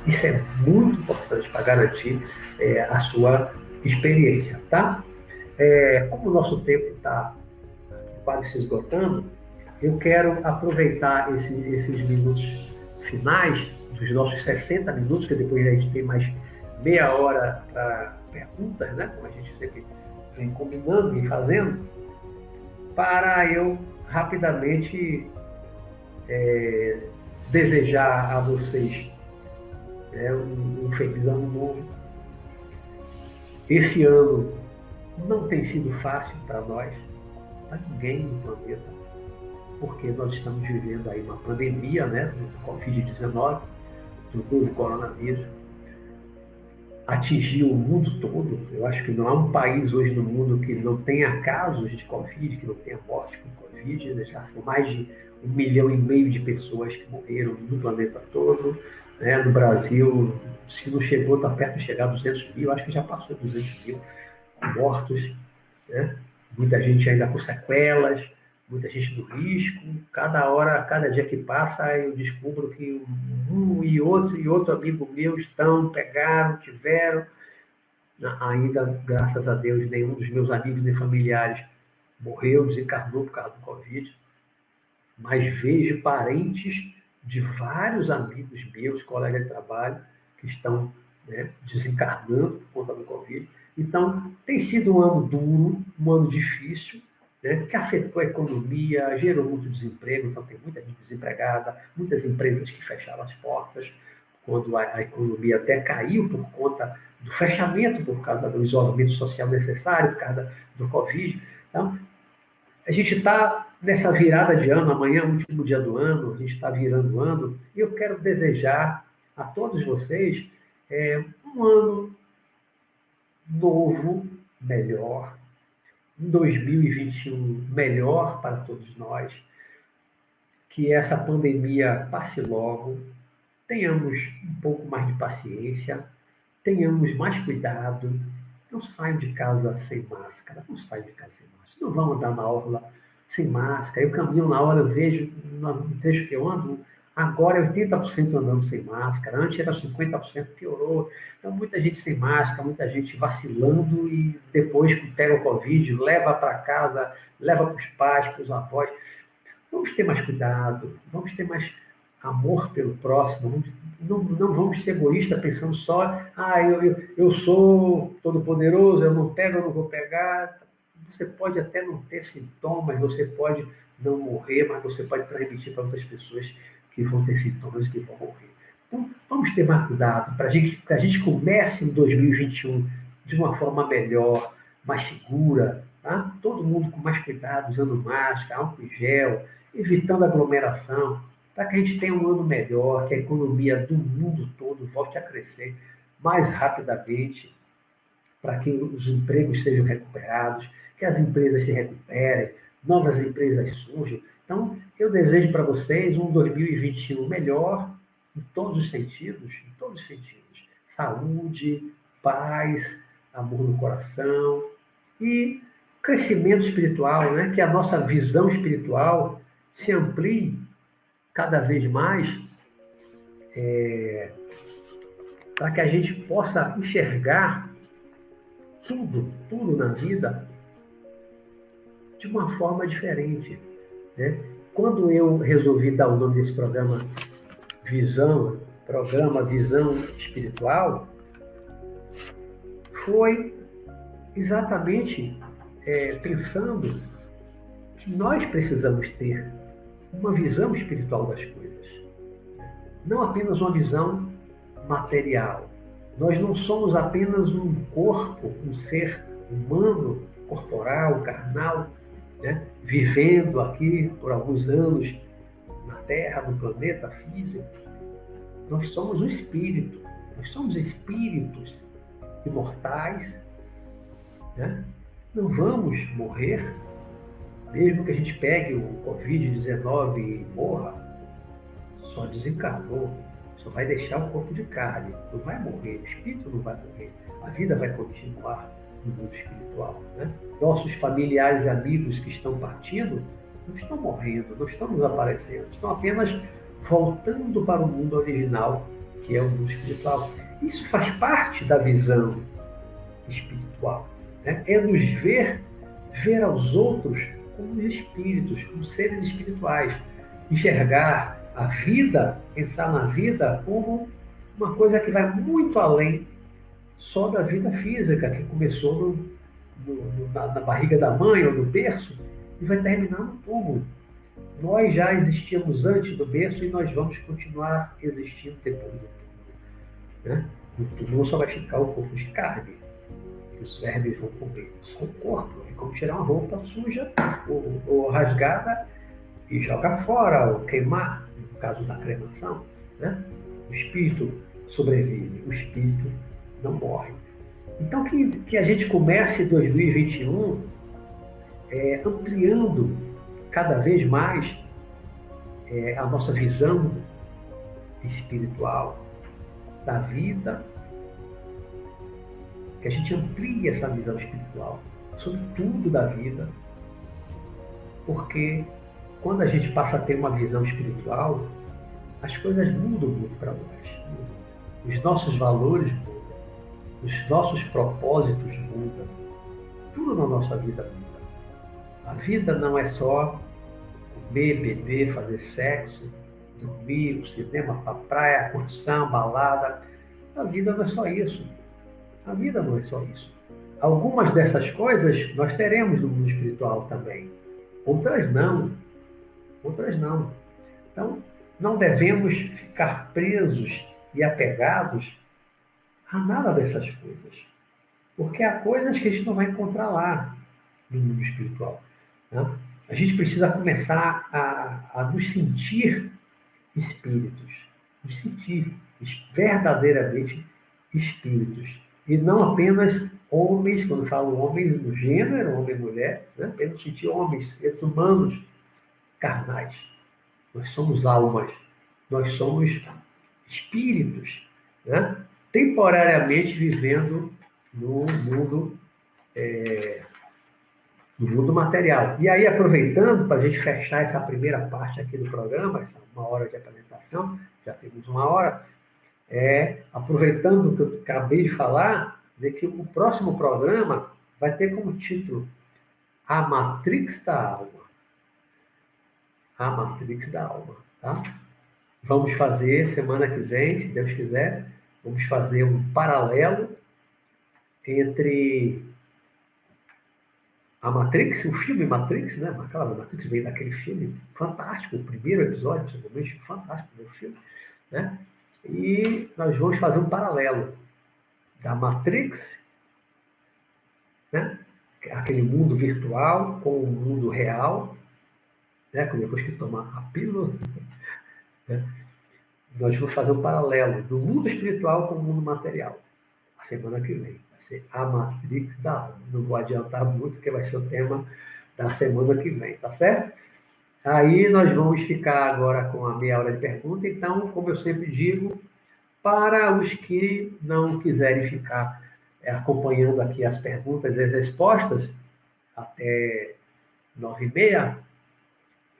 Isso é muito importante para garantir é, a sua experiência, tá? É, como o nosso tempo está quase se esgotando, eu quero aproveitar esse, esses minutos finais, dos nossos 60 minutos, que depois a gente tem mais meia hora para perguntas, né? como a gente sempre vem combinando e fazendo, para eu rapidamente é, desejar a vocês né, um, um feliz ano novo. Esse ano não tem sido fácil para nós, para ninguém no planeta porque nós estamos vivendo aí uma pandemia, né, do Covid-19, do novo coronavírus, atingiu o mundo todo. Eu acho que não há um país hoje no mundo que não tenha casos de Covid, que não tenha morte com Covid. Já são mais de um milhão e meio de pessoas que morreram no planeta todo. Né? No Brasil, se não chegou, está perto de chegar a 200 mil, acho que já passou de 200 mil mortos. Né? Muita gente ainda com sequelas muita gente do risco. Cada hora, cada dia que passa, eu descubro que um e outro e outro amigo meu estão, pegaram, tiveram. Ainda, graças a Deus, nenhum dos meus amigos nem familiares morreu, desencarnou por causa do Covid. Mas vejo parentes de vários amigos meus, colegas de trabalho, que estão né, desencarnando por conta do Covid. Então, tem sido um ano duro, um ano difícil, né, que afetou a economia, gerou muito desemprego, então tem muita gente desempregada, muitas empresas que fecharam as portas, quando a, a economia até caiu por conta do fechamento, por causa do isolamento social necessário, por causa do Covid. Então, a gente está nessa virada de ano, amanhã é o último dia do ano, a gente está virando o ano, e eu quero desejar a todos vocês é, um ano novo, melhor, um 2021 melhor para todos nós, que essa pandemia passe logo, tenhamos um pouco mais de paciência, tenhamos mais cuidado, não saiam de casa sem máscara, não saiam de casa sem máscara, não vão andar na orla sem máscara. Eu caminho na hora, eu vejo, no trecho que eu ando, Agora é 80% andando sem máscara, antes era 50%, piorou. Então, muita gente sem máscara, muita gente vacilando e depois pega o Covid, leva para casa, leva para os pais, para os avós. Vamos ter mais cuidado, vamos ter mais amor pelo próximo, não, não vamos ser egoístas pensando só, ah, eu, eu, eu sou todo-poderoso, eu não pego, eu não vou pegar. Você pode até não ter sintomas, você pode não morrer, mas você pode transmitir para outras pessoas que vão ter sintomas que vão morrer. Então, vamos ter mais cuidado para gente, que a gente comece em 2021 de uma forma melhor, mais segura, tá? Todo mundo com mais cuidado, usando máscara, álcool em gel, evitando aglomeração, para que a gente tenha um ano melhor, que a economia do mundo todo volte a crescer mais rapidamente, para que os empregos sejam recuperados, que as empresas se recuperem, novas empresas surjam. Então, eu desejo para vocês um 2021 melhor em todos os sentidos, em todos os sentidos. Saúde, paz, amor no coração e crescimento espiritual, né? que a nossa visão espiritual se amplie cada vez mais é, para que a gente possa enxergar tudo, tudo na vida de uma forma diferente. Né? Quando eu resolvi dar o nome desse programa Visão, programa Visão Espiritual, foi exatamente é, pensando que nós precisamos ter uma visão espiritual das coisas. Não apenas uma visão material. Nós não somos apenas um corpo, um ser humano, corporal, carnal, né? vivendo aqui por alguns anos na Terra, no planeta físico. Nós somos um espírito, nós somos espíritos imortais. Né? Não vamos morrer, mesmo que a gente pegue o Covid-19 e morra, só desencarnou, só vai deixar o corpo de carne, não vai morrer, o espírito não vai morrer, a vida vai continuar no mundo espiritual. Né? Nossos familiares e amigos que estão partindo não estão morrendo, não estão nos aparecendo, estão apenas voltando para o mundo original, que é o mundo espiritual. Isso faz parte da visão espiritual. Né? É nos ver, ver aos outros como espíritos, como seres espirituais. Enxergar a vida, pensar na vida como uma coisa que vai muito além só da vida física, que começou no, no, na, na, barriga da mãe ou no berço e vai terminar no túmulo. Nós já existíamos antes do berço e nós vamos continuar existindo depois do túmulo. Né? No túmulo só vai ficar o corpo de carne, que os vermes vão comer. Só o corpo. É como tirar uma roupa suja ou, ou rasgada e jogar fora, ou queimar, no caso da cremação. Né? O espírito sobrevive, o espírito não morre. Então, que, que a gente comece 2021 é, ampliando cada vez mais é, a nossa visão espiritual da vida, que a gente amplie essa visão espiritual sobre tudo da vida, porque quando a gente passa a ter uma visão espiritual, as coisas mudam muito para nós. Os nossos valores os nossos propósitos mudam. Tudo na nossa vida muda. A vida não é só comer, beber, fazer sexo, dormir, o cinema, para praia, curtição, balada. A vida não é só isso. A vida não é só isso. Algumas dessas coisas nós teremos no mundo espiritual também. Outras não. Outras não. Então, não devemos ficar presos e apegados Há nada dessas coisas. Porque há coisas que a gente não vai encontrar lá no mundo espiritual. Né? A gente precisa começar a, a nos sentir espíritos, nos sentir verdadeiramente espíritos. E não apenas homens, quando falo homens no gênero, homem e mulher, né? sentir homens, seres humanos, carnais. Nós somos almas, nós somos espíritos. Né? Temporariamente vivendo no mundo, é, no mundo material. E aí, aproveitando para a gente fechar essa primeira parte aqui do programa, essa uma hora de apresentação, já temos uma hora, é, aproveitando o que eu acabei de falar, dizer que o próximo programa vai ter como título A Matrix da Alma. A Matrix da Alma, tá? Vamos fazer semana que vem, se Deus quiser, Vamos fazer um paralelo entre a Matrix, o filme Matrix, né? Aquela Matrix veio daquele filme fantástico, o primeiro episódio, principalmente, fantástico, o filme, né? E nós vamos fazer um paralelo da Matrix, né? Aquele mundo virtual com o mundo real, né? Depois que toma a pílula, né? Nós vamos fazer um paralelo do mundo espiritual com o mundo material. A semana que vem. Vai ser a Matrix da alma. Não vou adiantar muito, porque vai ser o tema da semana que vem, tá certo? Aí nós vamos ficar agora com a meia hora de pergunta. Então, como eu sempre digo, para os que não quiserem ficar é, acompanhando aqui as perguntas e as respostas até nove e meia,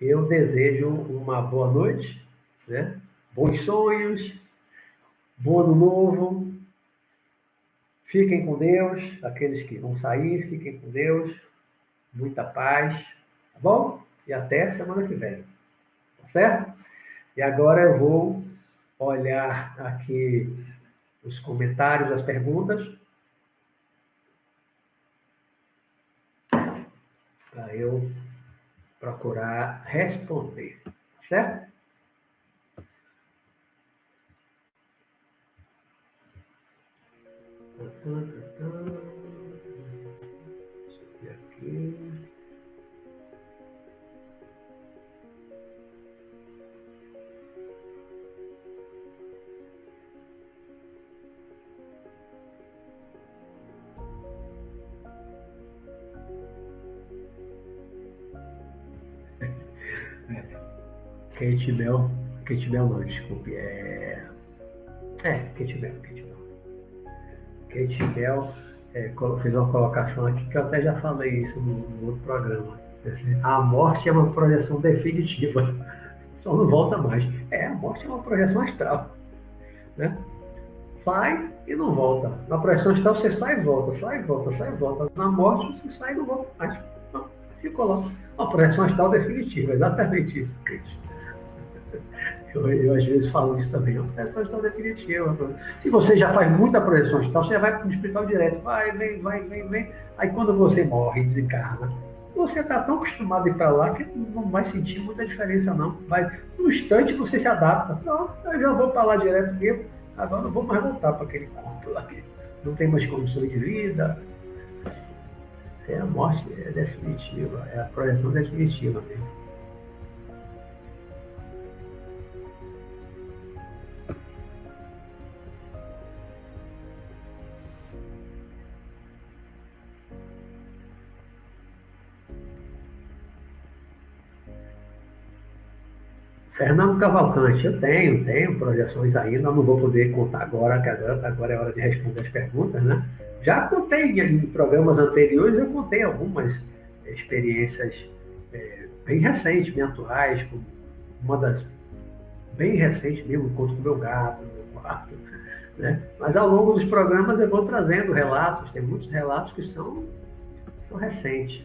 eu desejo uma boa noite, né? Bons sonhos, bom ano novo. Fiquem com Deus, aqueles que vão sair, fiquem com Deus, muita paz, tá bom? E até semana que vem, tá certo? E agora eu vou olhar aqui os comentários, as perguntas. Para eu procurar responder, certo? Deixa eu ver aqui. Kate Bell. Kate Bell não, desculpe. É, é Kate Bell, Kate Bell. Kate Bell é, fez uma colocação aqui que eu até já falei isso no, no outro programa. A morte é uma projeção definitiva, só não volta mais. É, a morte é uma projeção astral. Né? Sai e não volta. Na projeção astral você sai e volta, sai e volta, sai e volta. Na morte você sai e não volta mais. Não, ficou lá. Uma projeção astral definitiva, exatamente isso, Kate. Eu, eu, às vezes falo isso também, uma projeção astral definitiva. Se você já faz muita projeção astral, você já vai no hospital direto, vai, vem, vai, vem, vem. Aí quando você morre, desencarna, você está tão acostumado a ir para lá que não vai sentir muita diferença, não. Vai, no instante você se adapta. Não, eu já vou para lá direto mesmo, agora não vou mais voltar para aquele corpo lá que não tem mais condições de vida. É a morte é definitiva, é a projeção definitiva mesmo. Fernando Cavalcante, eu tenho, tenho projeções ainda, não vou poder contar agora, que agora, agora é hora de responder as perguntas, né? Já contei em programas anteriores, eu contei algumas experiências é, bem recentes, bem atuais, uma das bem recentes mesmo, conto com meu gato, meu quarto, né? Mas ao longo dos programas eu vou trazendo relatos, tem muitos relatos que são, são recentes.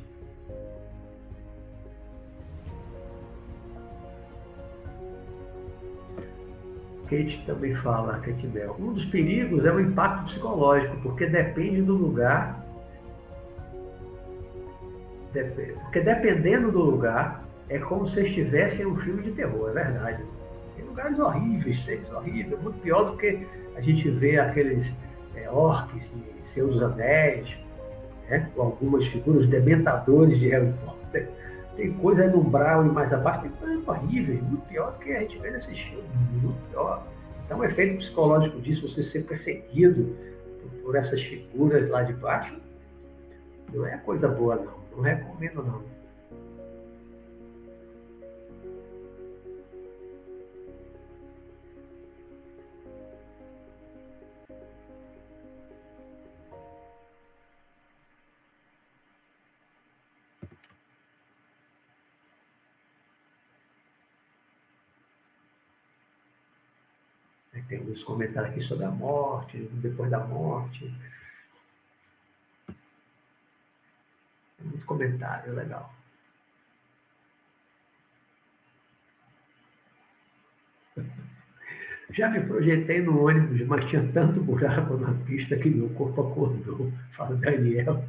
Kate também fala, Kate Bell. Um dos perigos é o impacto psicológico, porque depende do lugar. Porque dependendo do lugar, é como se estivesse em um filme de terror, é verdade. Tem lugares horríveis, seres horríveis, muito pior do que a gente vê aqueles é, orques de Seus Anéis, né? algumas figuras dementadores de Harry Potter. Tem coisa no umbral e mais abaixo, tem coisas horríveis, muito pior do que a gente vê nesses filmes, muito pior. Então, o efeito psicológico disso, você ser perseguido por essas figuras lá de baixo, não é coisa boa, não. Não recomendo, não. Tem alguns comentários aqui sobre a morte, depois da morte. Muito comentário, legal. Já me projetei no ônibus, mas tinha tanto buraco na pista que meu corpo acordou. Fala Daniel.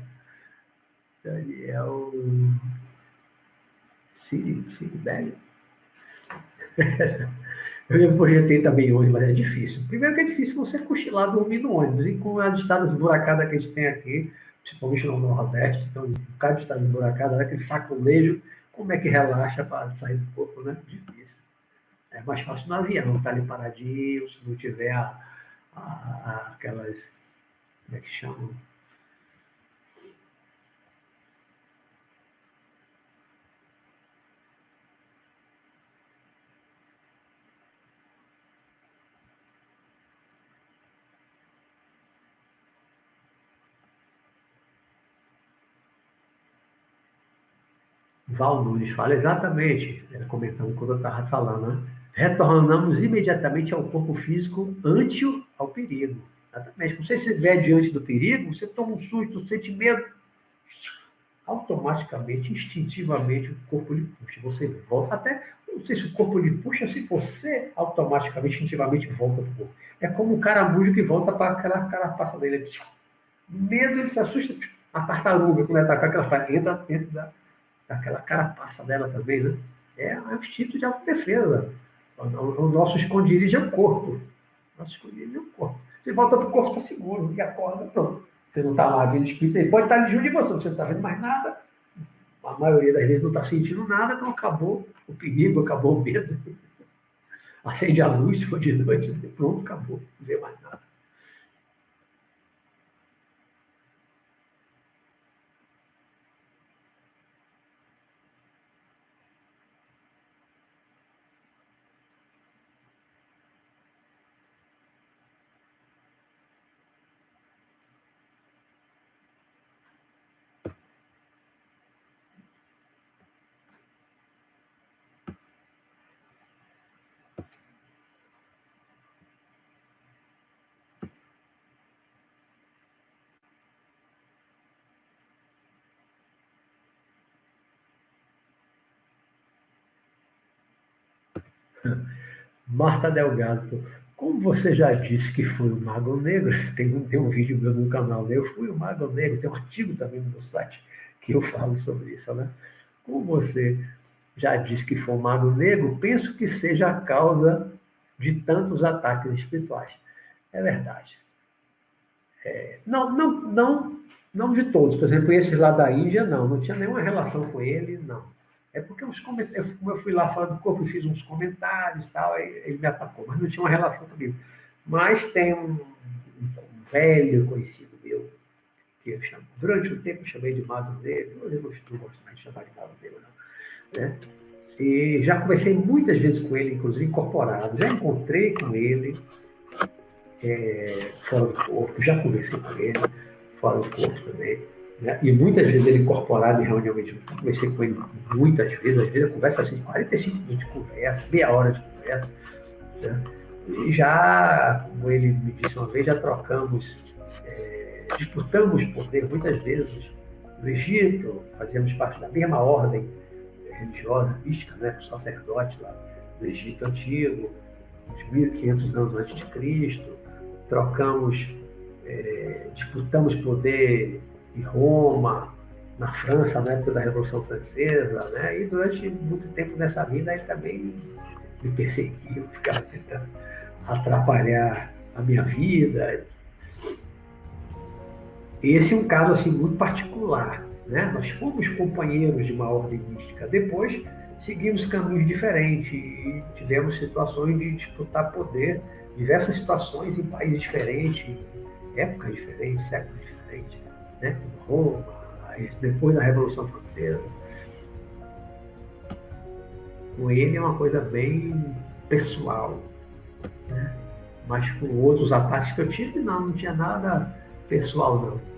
Daniel. Siri, Siri Belli. Eu me projetei também hoje, mas é difícil. Primeiro que é difícil você cochilar dormir no ônibus. E com as estradas buracadas que a gente tem aqui, principalmente no Nordeste, então, um bocado de estrada esburacada, aquele sacolejo, como é que relaxa para sair do corpo, né? Difícil. É mais fácil no avião, tá ali paradinho, se não tiver a, a, aquelas, como é que chamam? Val Nunes fala exatamente, comentando quando eu estava falando, né? retornamos imediatamente ao corpo físico ante ao perigo. Exatamente. Quando você se vê diante do perigo, você toma um susto, sente medo, automaticamente, instintivamente, o corpo lhe puxa. Você volta, até, não sei se o corpo lhe puxa, se você automaticamente, instintivamente volta para o corpo. É como um caramujo que volta para aquela carapaça dele. Medo, ele se assusta. A tartaruga, quando ela está com aquela faz, entra dentro da daquela carapaça dela também, né? É um instinto de autodefesa. O, o, nosso esconderijo é o corpo. O nosso esconderijo é o corpo. Você volta para o corpo, está seguro, e acorda, pronto. Você não está lá vendo espírito, ele pode estar ali junto de você, você não está vendo mais nada. A maioria das vezes não está sentindo nada, então acabou o perigo, acabou o medo. Acende a luz, se for de noite, pronto, acabou, não vê mais nada. Marta Delgado, como você já disse que foi o Mago Negro, tem um, tem um vídeo meu no canal, né? eu fui o Mago Negro, tem um artigo também no meu site que eu falo sobre isso, né? Como você já disse que foi o Mago Negro, penso que seja a causa de tantos ataques espirituais. É verdade. É, não, não, não, não de todos. Por exemplo, esse lá da Índia, não, não tinha nenhuma relação com ele, não. É porque comentários, como eu fui lá fora do corpo e fiz uns comentários tal, aí ele me atacou, mas não tinha uma relação comigo. Mas tem um, um, velho conhecido meu, que eu chamo, durante o tempo eu chamei de Mago dele, eu não gosto mais de chamar de dele, não. Né? E já conversei muitas vezes com ele, inclusive incorporado, já encontrei com ele é, fora do corpo, já conversei com ele fora do corpo também. Né? E muitas vezes ele incorporado em reunião mediúnica. Conversei com ele muitas vezes, às vezes conversa assim, 45 minutos de conversa, meia hora de conversa. Né? E já, como ele me disse uma vez, já trocamos, é, disputamos poder muitas vezes no Egito, fazíamos parte da mesma ordem religiosa, mística, né? sacerdotes lá do Egito Antigo, uns 1500 anos antes de Cristo, trocamos, é, disputamos poder em Roma, na França, na época da Revolução Francesa, né? E durante muito tempo nessa vida ele também me perseguiu, ficava tentando atrapalhar a minha vida. Esse é um caso assim muito particular, né? Nós fomos companheiros de uma ordem mística. Depois seguimos caminhos diferentes e tivemos situações de disputar poder, diversas situações em países diferentes, épocas diferentes, séculos diferentes né? Roma, depois da Revolução Francesa. Com ele é uma coisa bem pessoal. Né? Mas com outros ataques que eu tive, não, não tinha nada pessoal, não.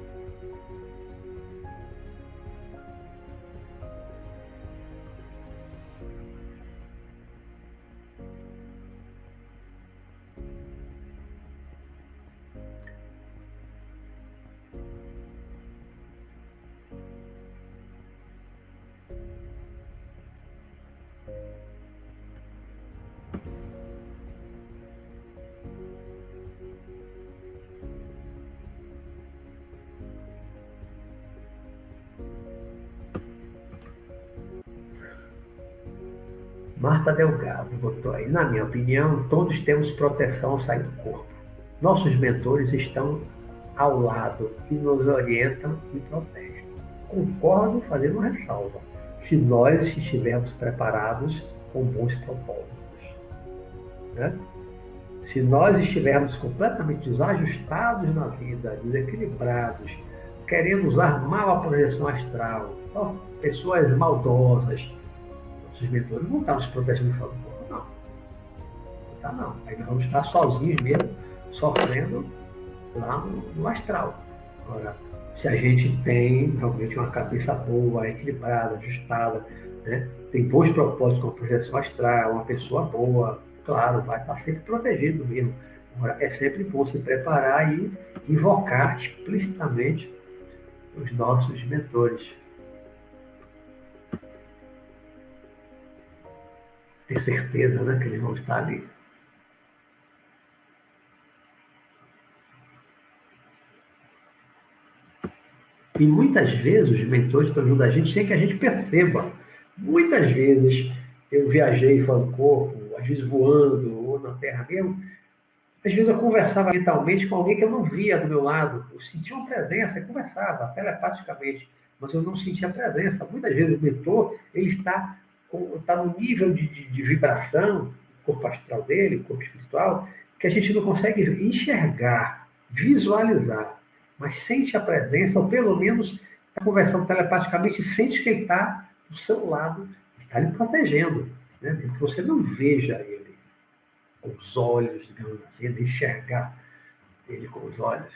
Marta Delgado botou aí, na minha opinião, todos temos proteção ao sair do corpo. Nossos mentores estão ao lado e nos orientam e protegem. Concordo fazendo uma ressalva, se nós estivermos preparados com bons propósitos. Né? Se nós estivermos completamente desajustados na vida, desequilibrados, querendo usar mal a projeção astral, pessoas maldosas, os mentores não estão nos protegendo fora do corpo, não. Não está, não. Nós vamos estar sozinhos mesmo, sofrendo lá no, no astral. Agora, se a gente tem realmente uma cabeça boa, equilibrada, ajustada, né? tem bons propósitos com a projeção astral, uma pessoa boa, claro, vai estar sempre protegido mesmo. Agora, é sempre bom se preparar e invocar explicitamente os nossos mentores. Ter certeza né, que eles vão estar ali. E muitas vezes os mentores estão ajudando a gente sem que a gente perceba. Muitas vezes eu viajei fora do corpo, às vezes voando, ou na terra mesmo. Às vezes eu conversava mentalmente com alguém que eu não via do meu lado. Eu sentia uma presença, eu conversava telepaticamente, mas eu não sentia presença. Muitas vezes o mentor ele está, está no nível de, de, de vibração, corpo astral dele, corpo espiritual, que a gente não consegue enxergar, visualizar, mas sente a presença, ou pelo menos está conversando telepaticamente, sente que ele está do seu lado, está lhe protegendo, né? que você não veja ele com os olhos, digamos assim, enxergar ele com os olhos.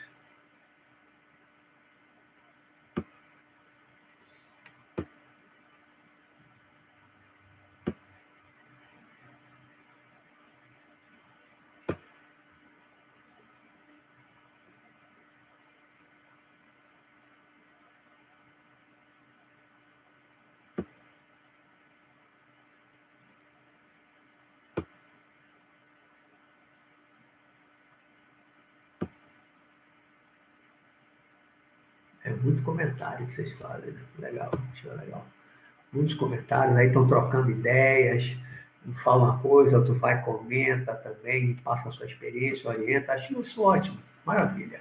Muito comentário que vocês fazem. Né? Legal, acho legal. Muitos comentários aí estão trocando ideias, um fala uma coisa, outro vai, comenta também, passa a sua experiência, orienta. Acho isso ótimo, maravilha.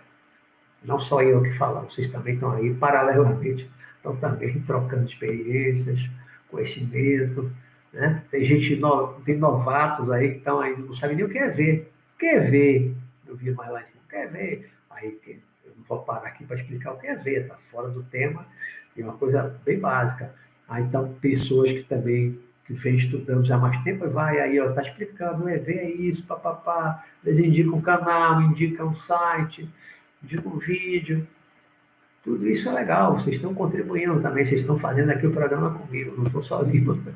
Não só eu que falo, vocês também estão aí paralelamente, estão também trocando experiências, conhecimento. Né? Tem gente, no, tem novatos aí que estão aí, não sabem nem o que é ver. Quer ver? Eu vi mais lá em cima, quer ver? Aí vou parar aqui para explicar o que é ver, está fora do tema, é uma coisa bem básica. Aí então pessoas que também que vem estudando já há mais tempo, vai aí, ó, está explicando, é ver é isso, papapá, eles indicam um canal, indicam um site, indicam um vídeo. Tudo isso é legal, vocês estão contribuindo também, vocês estão fazendo aqui o programa comigo, não estou sozinho.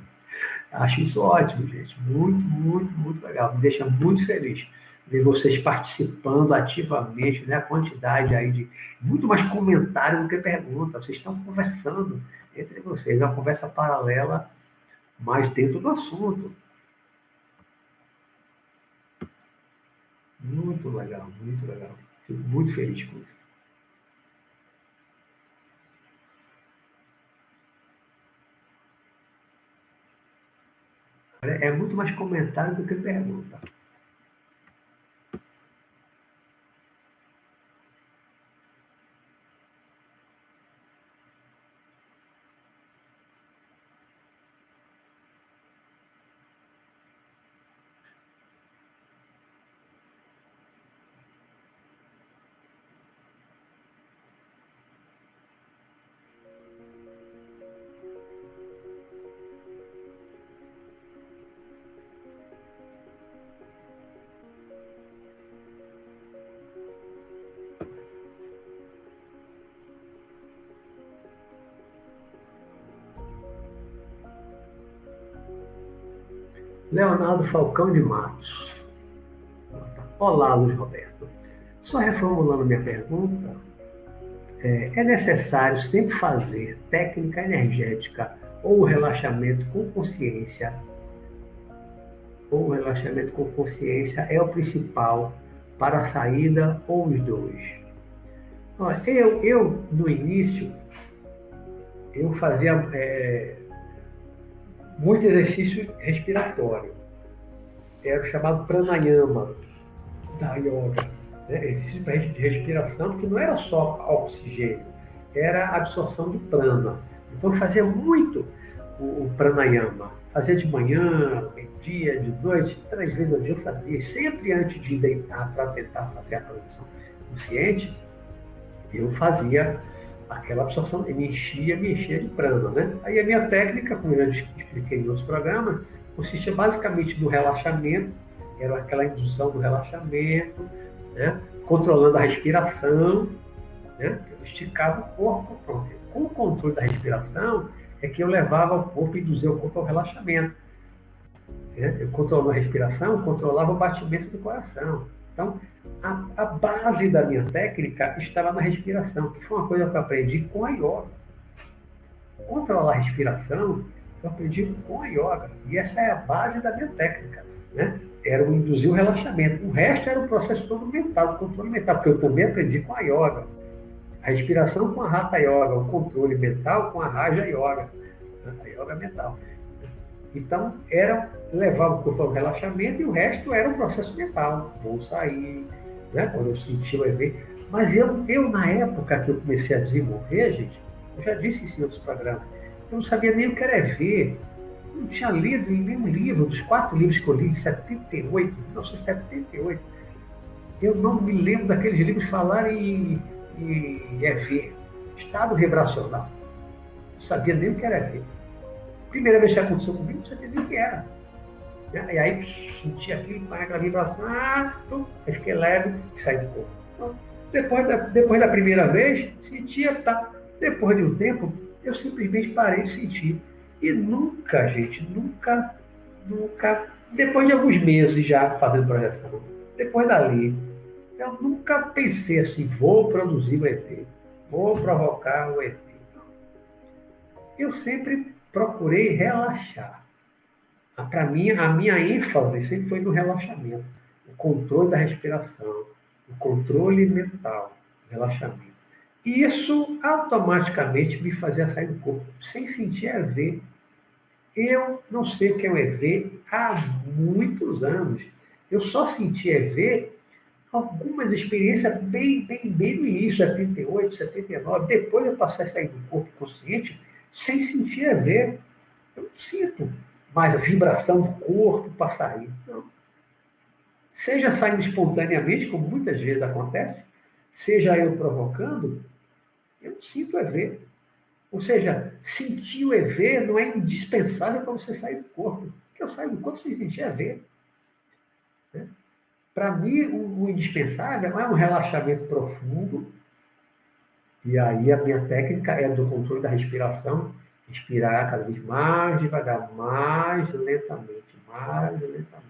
Acho isso ótimo, gente. Muito, muito, muito legal. Me deixa muito feliz ver vocês participando ativamente, né? A quantidade aí de muito mais comentário do que pergunta. Vocês estão conversando entre vocês, é uma conversa paralela, mas dentro do assunto. Muito legal, muito legal. Fico muito feliz com isso. É muito mais comentário do que pergunta. Leonardo Falcão de Matos. Olá, Luiz Roberto. Só reformulando minha pergunta, é, é necessário sempre fazer técnica energética ou relaxamento com consciência? Ou relaxamento com consciência é o principal para a saída ou os dois? Eu, eu no início, eu fazia é, muito exercício respiratório. Era o chamado pranayama da yoga. Né? Exercício de respiração, porque não era só oxigênio, era absorção de prana. Então fazia muito o, o pranayama. Fazia de manhã, dia, de noite, três vezes ao dia eu fazia. Sempre antes de deitar para tentar fazer a produção consciente, eu fazia aquela absorção, me enchia, me enchia de prana, né? Aí a minha técnica, como eu já expliquei em outros programas, consistia basicamente no relaxamento, era aquela indução do relaxamento, né? controlando a respiração, né? Eu esticava o corpo, pronto. Com o controle da respiração, é que eu levava o corpo e induzia o corpo ao relaxamento. Né? Eu controlando a respiração, controlava o batimento do coração. Então, a, a, base da minha técnica estava na respiração, que foi uma coisa que eu aprendi com a yoga. Controlar a respiração, eu aprendi com a yoga. E essa é a base da minha técnica. Né? Era o induzir o relaxamento. O resto era o processo todo mental, o controle mental, porque eu também aprendi com a yoga. A respiração com a Hatha Yoga, o controle mental com a Raja Yoga, né? a yoga mental. Então, era levar o corpo ao relaxamento e o resto era um processo mental. Vou sair, né? quando eu senti o EV. Mas eu, eu, na época que eu comecei a desenvolver, gente, eu já disse isso em outros programas, eu não sabia nem o que era EV. Eu não tinha lido em nenhum livro, dos quatro livros que eu li em 78, 1978. Eu não me lembro daqueles livros falarem em, em EV, estado vibracional. Não sabia nem o que era EV. Primeira vez que aconteceu comigo, não sabia nem o que era. E aí senti aquilo, aquela vibração, ah, tum, aí fiquei leve e saí do corpo. Então, depois, da, depois da primeira vez, sentia, tá. Depois de um tempo, eu simplesmente parei de sentir. E nunca, gente, nunca, nunca, depois de alguns meses já fazendo projeção, depois dali, eu nunca pensei assim, vou produzir o ET, vou provocar o ET. Eu sempre procurei relaxar. Para mim, a minha ênfase sempre foi no relaxamento, o controle da respiração, o controle mental, o relaxamento. E isso automaticamente me fazia sair do corpo, sem sentir EV. Eu não sei o que é um EV há muitos anos. Eu só senti EV algumas experiências bem, bem, bem no início, 78, 79. Depois eu passei a sair do corpo consciente sem sentir a ver. Eu não sinto mais a vibração do corpo sair. Não. Seja saindo espontaneamente, como muitas vezes acontece, seja eu provocando, eu não sinto EV. Ou seja, sentir o EV não é indispensável para você sair do corpo. Porque eu saio do corpo sem sentir EV. Né? Para mim, o, o indispensável é um relaxamento profundo, e aí a minha técnica é do controle da respiração, respirar cada vez mais devagar, mais lentamente, mais lentamente.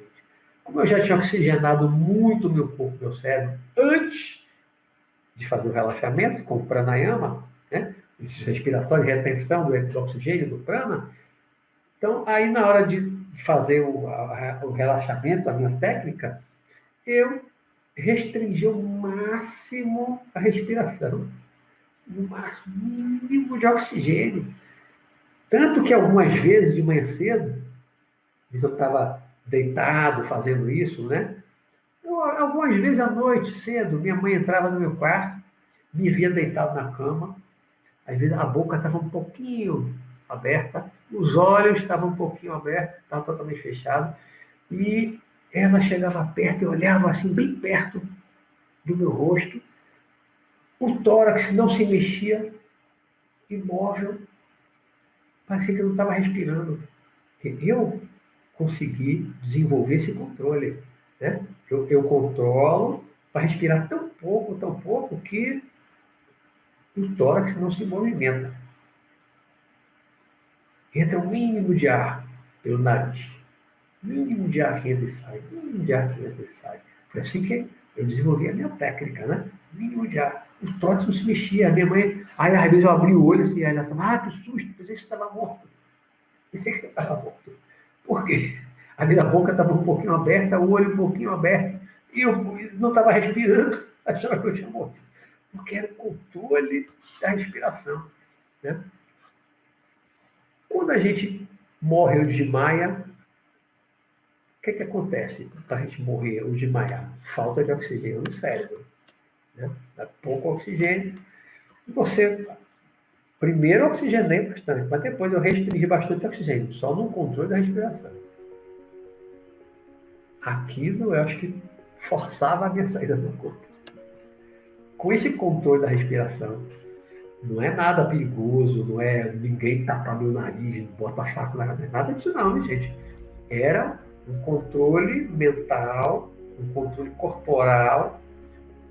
Como eu já tinha oxigenado muito meu corpo, meu cérebro, antes de fazer o relaxamento com o pranayama, né? esse respiratório, retenção do oxigênio, do prana, então aí na hora de fazer o, a, o relaxamento, a minha técnica, eu restringi ao máximo a respiração no máximo mínimo de oxigênio. Tanto que algumas vezes de manhã cedo, eu estava deitado fazendo isso, né? Eu, algumas vezes à noite, cedo, minha mãe entrava no meu quarto, me via deitado na cama, às vezes a boca estava um pouquinho aberta, os olhos estavam um pouquinho abertos, estavam totalmente fechados, e ela chegava perto e olhava assim, bem perto do meu rosto, o tórax não se mexia, imóvel, parecia que não estava respirando. Eu consegui desenvolver esse controle. Né? Eu, eu controlo para respirar tão pouco, tão pouco, que o tórax não se movimenta. Entra um mínimo de ar pelo nariz. Mínimo de ar que entra e sai. Mínimo de ar que entra e sai. Foi assim que eu desenvolvi a minha técnica, né? Mínimo de ar o trote não se mexia. A minha mãe, aí às vezes eu abri o olho assim, aí ela estava, ah, que susto, pensei que você estava morto. Pensei que você estava morto. Por quê? A minha boca estava um pouquinho aberta, o olho um pouquinho aberto, e eu não estava respirando, achava que eu tinha morrido. Porque era o controle da respiração. Né? Quando a gente morre ou desmaia, o que, que acontece para a gente morrer ou desmaiar? Falta de oxigênio no cérebro né? Dá pouco oxigênio. E você, primeiro oxigenei bastante, mas depois eu restringi bastante oxigênio, só no controle da respiração. Aquilo eu acho que forçava a minha saída do corpo. Com esse controle da respiração, não é nada perigoso, não é ninguém tapar meu nariz, botar saco na cabeça, nada disso não, né, gente? Era um controle mental, um controle corporal,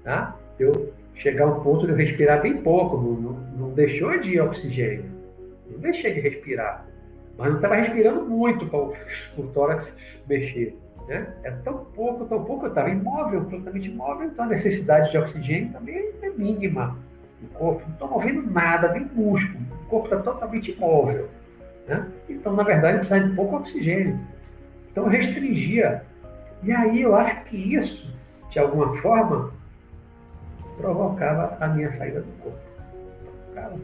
tá? Eu chegar a um ponto de eu respirar bem pouco, não, não, deixou de oxigênio, não deixei de respirar, mas não estava respirando muito para o, o tórax mexer. Né? É tão pouco, tão pouco, eu estava imóvel, completamente imóvel, então a necessidade de oxigênio também é mínima no corpo, não estou movendo nada, nem músculo, o corpo está totalmente imóvel. Né? Então, na verdade, precisa de pouco oxigênio. Então, restringia. E aí eu acho que isso, de alguma forma, provocava a minha saída do corpo. cara,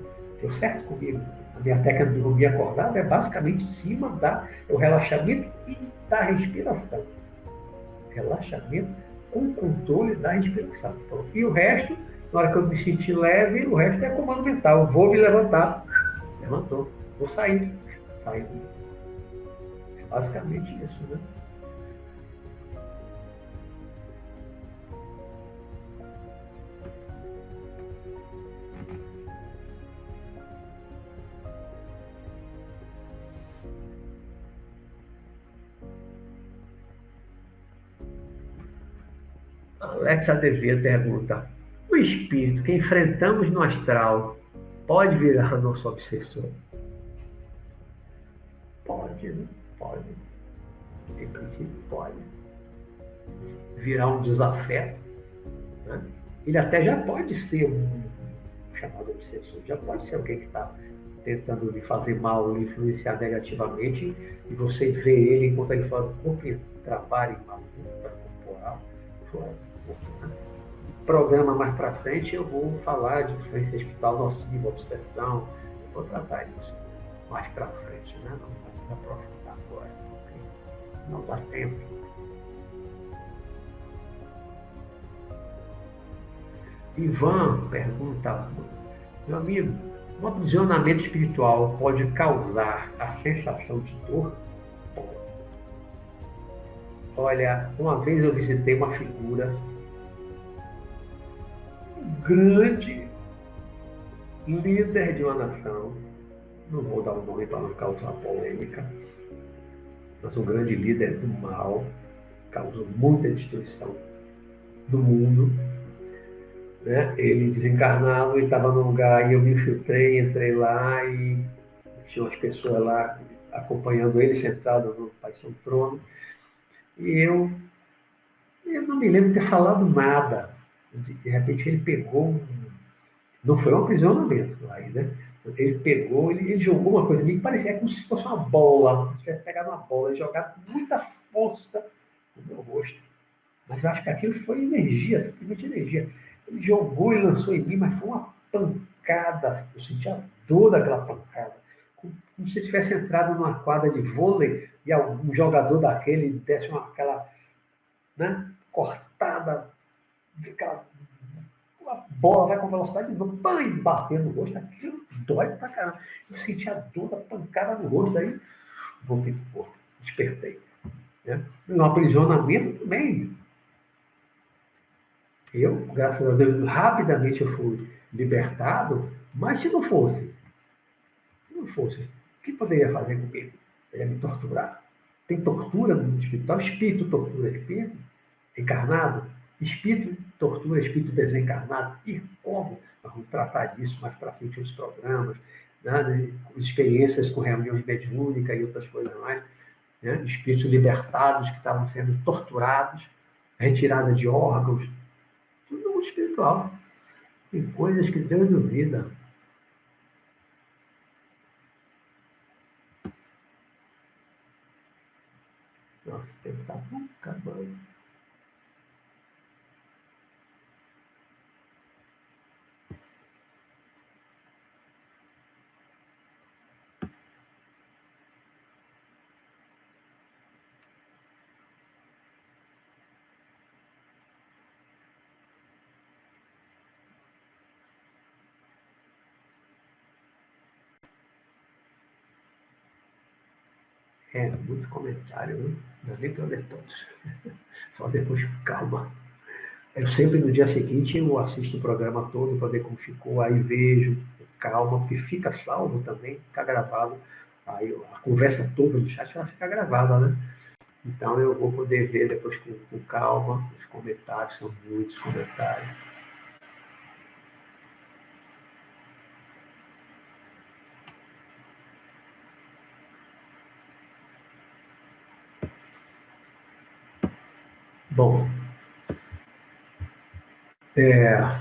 deu certo comigo. A minha técnica de dormir acordado é basicamente cima da o relaxamento e da respiração. Relaxamento com controle da respiração. E o resto, na hora que eu me sentir leve, o resto é comando mental. Vou me levantar. Levantou. Vou sair. Sair. É basicamente isso, né? Alex Adevedo pergunta: o espírito que enfrentamos no astral pode virar nosso obsessor? Pode, né? Pode. Em princípio, pode. Virar um desafeto. Né? Ele até já pode ser um chamado obsessor, já pode ser alguém que está tentando lhe fazer mal, lhe influenciar negativamente, e você vê ele enquanto ele fala, corpo trabalho em mal, corporal, fora programa mais para frente eu vou falar de influência espiritual nociva, obsessão, eu vou tratar isso mais para frente, né? não aprofundar agora, porque não dá tempo. Ivan pergunta, meu amigo, um aprisionamento espiritual pode causar a sensação de dor? Olha, uma vez eu visitei uma figura grande líder de uma nação, não vou dar o um nome para não causar polêmica, mas um grande líder do mal, causou muita destruição no mundo. Né? Ele desencarnado, ele estava num lugar e eu me infiltrei, entrei lá e tinha umas pessoas lá acompanhando ele sentado no Pai São Trono. E eu, eu não me lembro de ter falado nada de repente ele pegou não foi um aprisionamento aí, né? Ele pegou, ele, ele jogou uma coisa que parecia como se fosse uma bola, se tivesse pegado uma bola, jogado com muita força no meu rosto. Mas eu acho que aquilo foi energia, simplesmente energia. Ele jogou e lançou em mim, mas foi uma pancada. Eu senti a dor daquela pancada. Como, se tivesse entrado numa quadra de vôlei e algum jogador daquele desse uma, aquela né, cortada aquela a bola vai com velocidade de novo, e bater no rosto, aquilo dói pra caramba. Eu senti a dor da pancada no rosto, daí voltei pro corpo, despertei. Né? No aprisionamento também. Eu, graças a Deus, rapidamente eu fui libertado, mas se não fosse, se não fosse, o que poderia fazer comigo? Ele me torturar. Tem tortura no mundo espiritual, espírito tortura espírito, encarnado, Espírito tortura, espírito desencarnado. E como? Nós vamos tratar disso mais para frente nos programas, né? né experiências com reuniões mediúnicas e outras coisas mais. Né? Espíritos libertados que estavam sendo torturados, retirada de órgãos, tudo no mundo espiritual. Tem coisas que Deus duvida. Nossa, o tempo está acabando. É, muito comentário, né? não nem para ler todos. Só depois, calma. Eu sempre no dia seguinte eu assisto o programa todo para ver como ficou, aí vejo, calma, porque fica salvo também, fica gravado. Aí a conversa toda no chat ela fica gravada, né? Então eu vou poder ver depois com, com calma os comentários, são muitos comentários. Bom, é,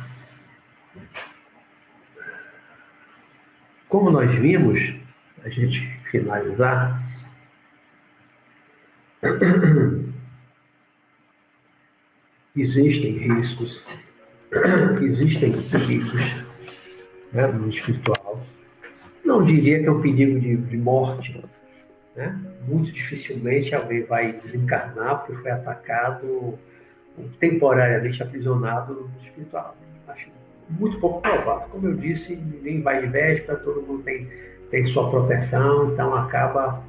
como nós vimos, a gente finalizar, existem riscos, existem perigos né, no espiritual. Não diria que é um perigo de, de morte. Né? Muito dificilmente alguém vai desencarnar porque foi atacado, temporariamente aprisionado no espiritual. Acho muito pouco provável. Como eu disse, ninguém vai de véspera, todo mundo tem, tem sua proteção, então acaba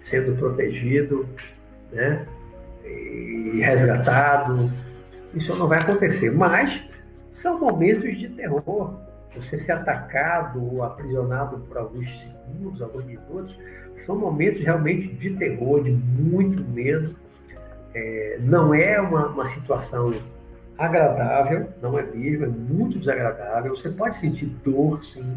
sendo protegido né? e resgatado. Isso não vai acontecer. Mas são momentos de terror. Você ser atacado ou aprisionado por alguns segundos, alguns minutos, são momentos realmente de terror, de muito medo. É, não é uma, uma situação agradável, não é mesmo, é muito desagradável. Você pode sentir dor, sim.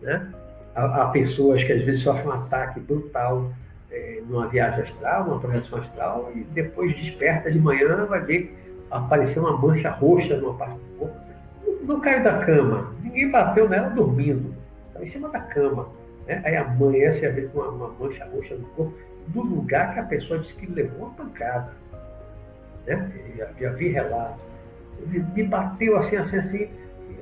Né? Há, há pessoas que às vezes sofrem um ataque brutal é, numa viagem astral, numa projeção astral, e depois desperta de manhã, vai ver aparecer uma mancha roxa numa parte do corpo. Não, não caiu da cama, ninguém bateu nela dormindo, estava em cima da cama. Né? Aí a ver com uma, mancha roxa no corpo, do lugar que a pessoa disse que levou uma pancada. Né? Já, já vi relato me bateu assim, assim, assim,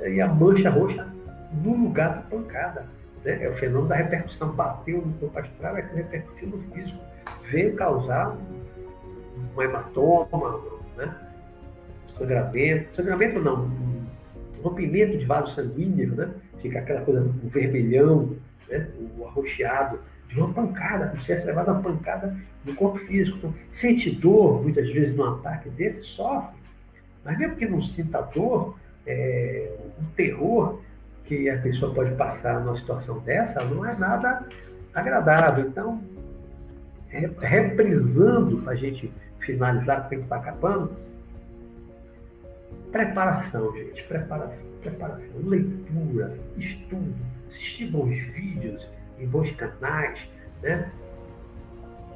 e a mancha roxa no lugar da pancada. Né? É o fenômeno da repercussão. Bateu no corpo astral, é que repercutiu no físico. Veio causar um hematoma, né? sangramento. Sangramento não, um rompimento de vaso sanguíneo, né? Fica aquela coisa, o vermelhão, né? o arroxeado, de uma pancada, como se tivesse levado uma pancada no corpo físico. Então, sente dor, muitas vezes, num ataque desse, sofre mas mesmo que não sinta dor, é, o terror que a pessoa pode passar numa situação dessa não é nada agradável. Então, reprisando para a gente finalizar, o tempo está acabando, preparação, gente, preparação, preparação, leitura, estudo, assistir bons vídeos em bons canais, né?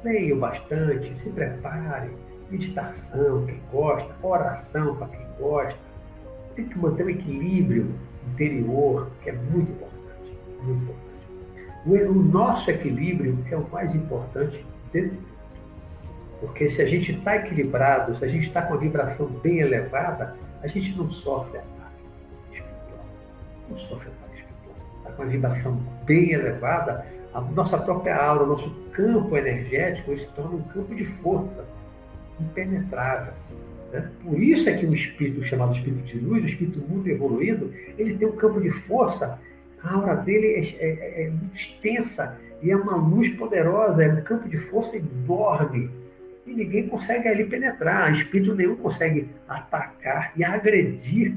Leiam bastante, se preparem, meditação, quem gosta, oração para quem gosta. Tem que manter o equilíbrio interior, que é muito importante. Muito importante. O nosso equilíbrio é o mais importante de porque se a gente está equilibrado, se a gente está com a vibração bem elevada, a gente não sofre ataque espiritual. Não sofre ataque espiritual. Está com a vibração bem elevada, a nossa própria aura, o nosso campo energético se torna um campo de força impenetrável. Né? Por isso é que o espírito chamado espírito de luz, o espírito muito evoluído, ele tem um campo de força, a aura dele é, é, é muito extensa e é uma luz poderosa, é um campo de força enorme. E ninguém consegue ali penetrar, espírito nenhum consegue atacar e agredir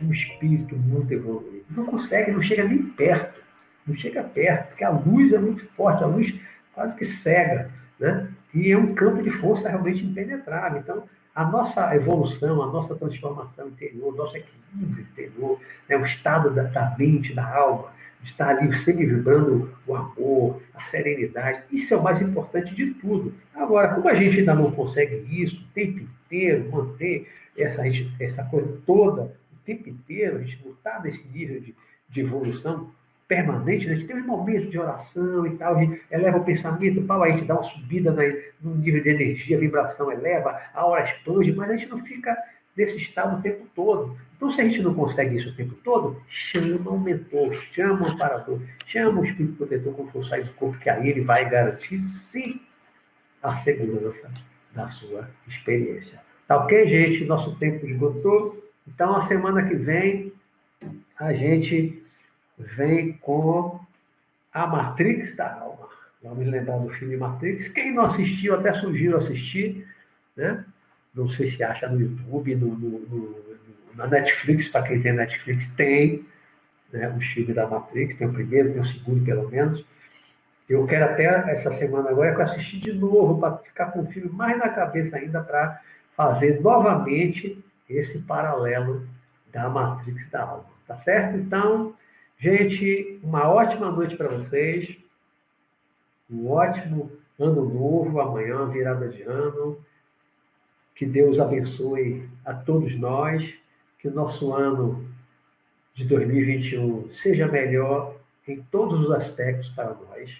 um espírito muito evoluído. Não consegue, não chega nem perto. Não chega perto, porque a luz é muito forte, a luz quase que cega. Né? E é um campo de força realmente impenetrável. Então, a nossa evolução, a nossa transformação interior, nosso equilíbrio interior, né, o estado da, da mente, da alma, estar ali sempre vibrando o amor, a serenidade, isso é o mais importante de tudo. Agora, como a gente ainda não consegue isso o tempo inteiro, manter essa, essa coisa toda o tempo inteiro, a gente não está nesse nível de, de evolução, permanente, né? a gente tem um momento de oração e tal, a gente eleva o pensamento, pau, a gente dá uma subida no nível de energia, vibração eleva, a hora expande, mas a gente não fica nesse estado o tempo todo. Então, se a gente não consegue isso o tempo todo, chama o mentor, chama o amparador, chama o espírito protetor com força aí do corpo, que aí ele vai garantir, sim, a segurança da sua experiência. Tá ok, gente? Nosso tempo esgotou. Então, a semana que vem, a gente vem com a Matrix da Alma. Vamos lembrar do filme Matrix. Quem não assistiu, até sugiro assistir, né? Não sei se acha no YouTube, no, no, no na Netflix, para quem tem Netflix, tem né, o filme da Matrix, tem o primeiro, tem o segundo, pelo menos. Eu quero até essa semana agora que eu assistir de novo, para ficar com o filme mais na cabeça ainda, para fazer novamente esse paralelo da Matrix da alma. Tá certo? Então, Gente, uma ótima noite para vocês. Um ótimo ano novo, amanhã, virada de ano. Que Deus abençoe a todos nós. Que o nosso ano de 2021 seja melhor em todos os aspectos para nós.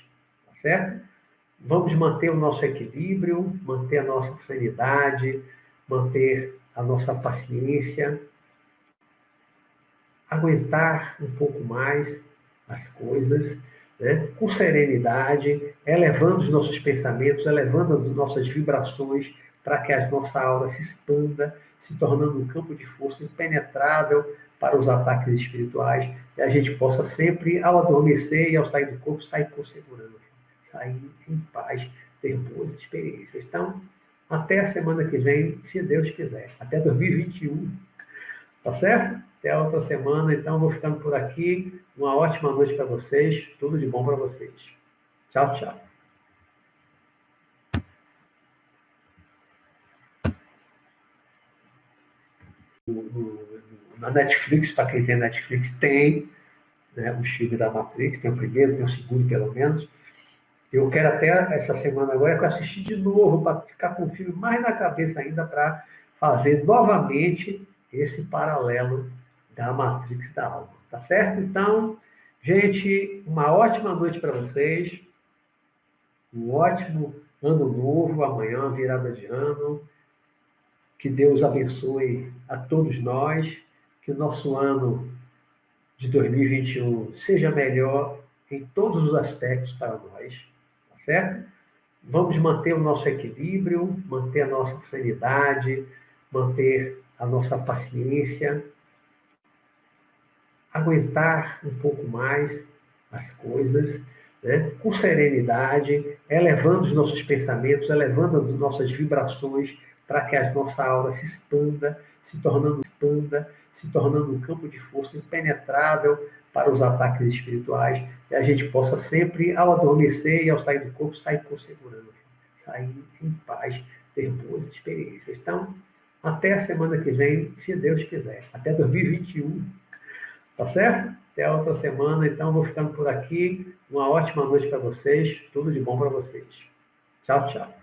Tá certo? Vamos manter o nosso equilíbrio, manter a nossa sanidade, manter a nossa paciência aguentar um pouco mais as coisas, né? com serenidade, elevando os nossos pensamentos, elevando as nossas vibrações, para que a nossa aura se expanda, se tornando um campo de força impenetrável para os ataques espirituais, e a gente possa sempre, ao adormecer e ao sair do corpo, sair com segurança, sair em paz, ter boas experiências. Então, até a semana que vem, se Deus quiser. Até 2021. Tá certo? Até a outra semana. Então, vou ficando por aqui. Uma ótima noite para vocês. Tudo de bom para vocês. Tchau, tchau. Na Netflix, para quem tem Netflix, tem né, o filme da Matrix, tem o primeiro, tem o segundo, pelo menos. Eu quero até essa semana agora assistir de novo, para ficar com o filme mais na cabeça ainda, para fazer novamente esse paralelo da Matrix da alma. Tá certo? Então, gente, uma ótima noite para vocês. Um ótimo ano novo, amanhã, virada de ano. Que Deus abençoe a todos nós. Que o nosso ano de 2021 seja melhor em todos os aspectos para nós. Tá certo? Vamos manter o nosso equilíbrio, manter a nossa sanidade, manter a nossa paciência aguentar um pouco mais as coisas, né? com serenidade, elevando os nossos pensamentos, elevando as nossas vibrações para que a nossa aura se expanda, se tornando expanda, se tornando um campo de força impenetrável para os ataques espirituais e a gente possa sempre, ao adormecer e ao sair do corpo, sair com segurança, sair em paz, ter boas experiências. Então, até a semana que vem, se Deus quiser. Até 2021. Tá certo? Até a outra semana. Então, vou ficando por aqui. Uma ótima noite para vocês. Tudo de bom para vocês. Tchau, tchau.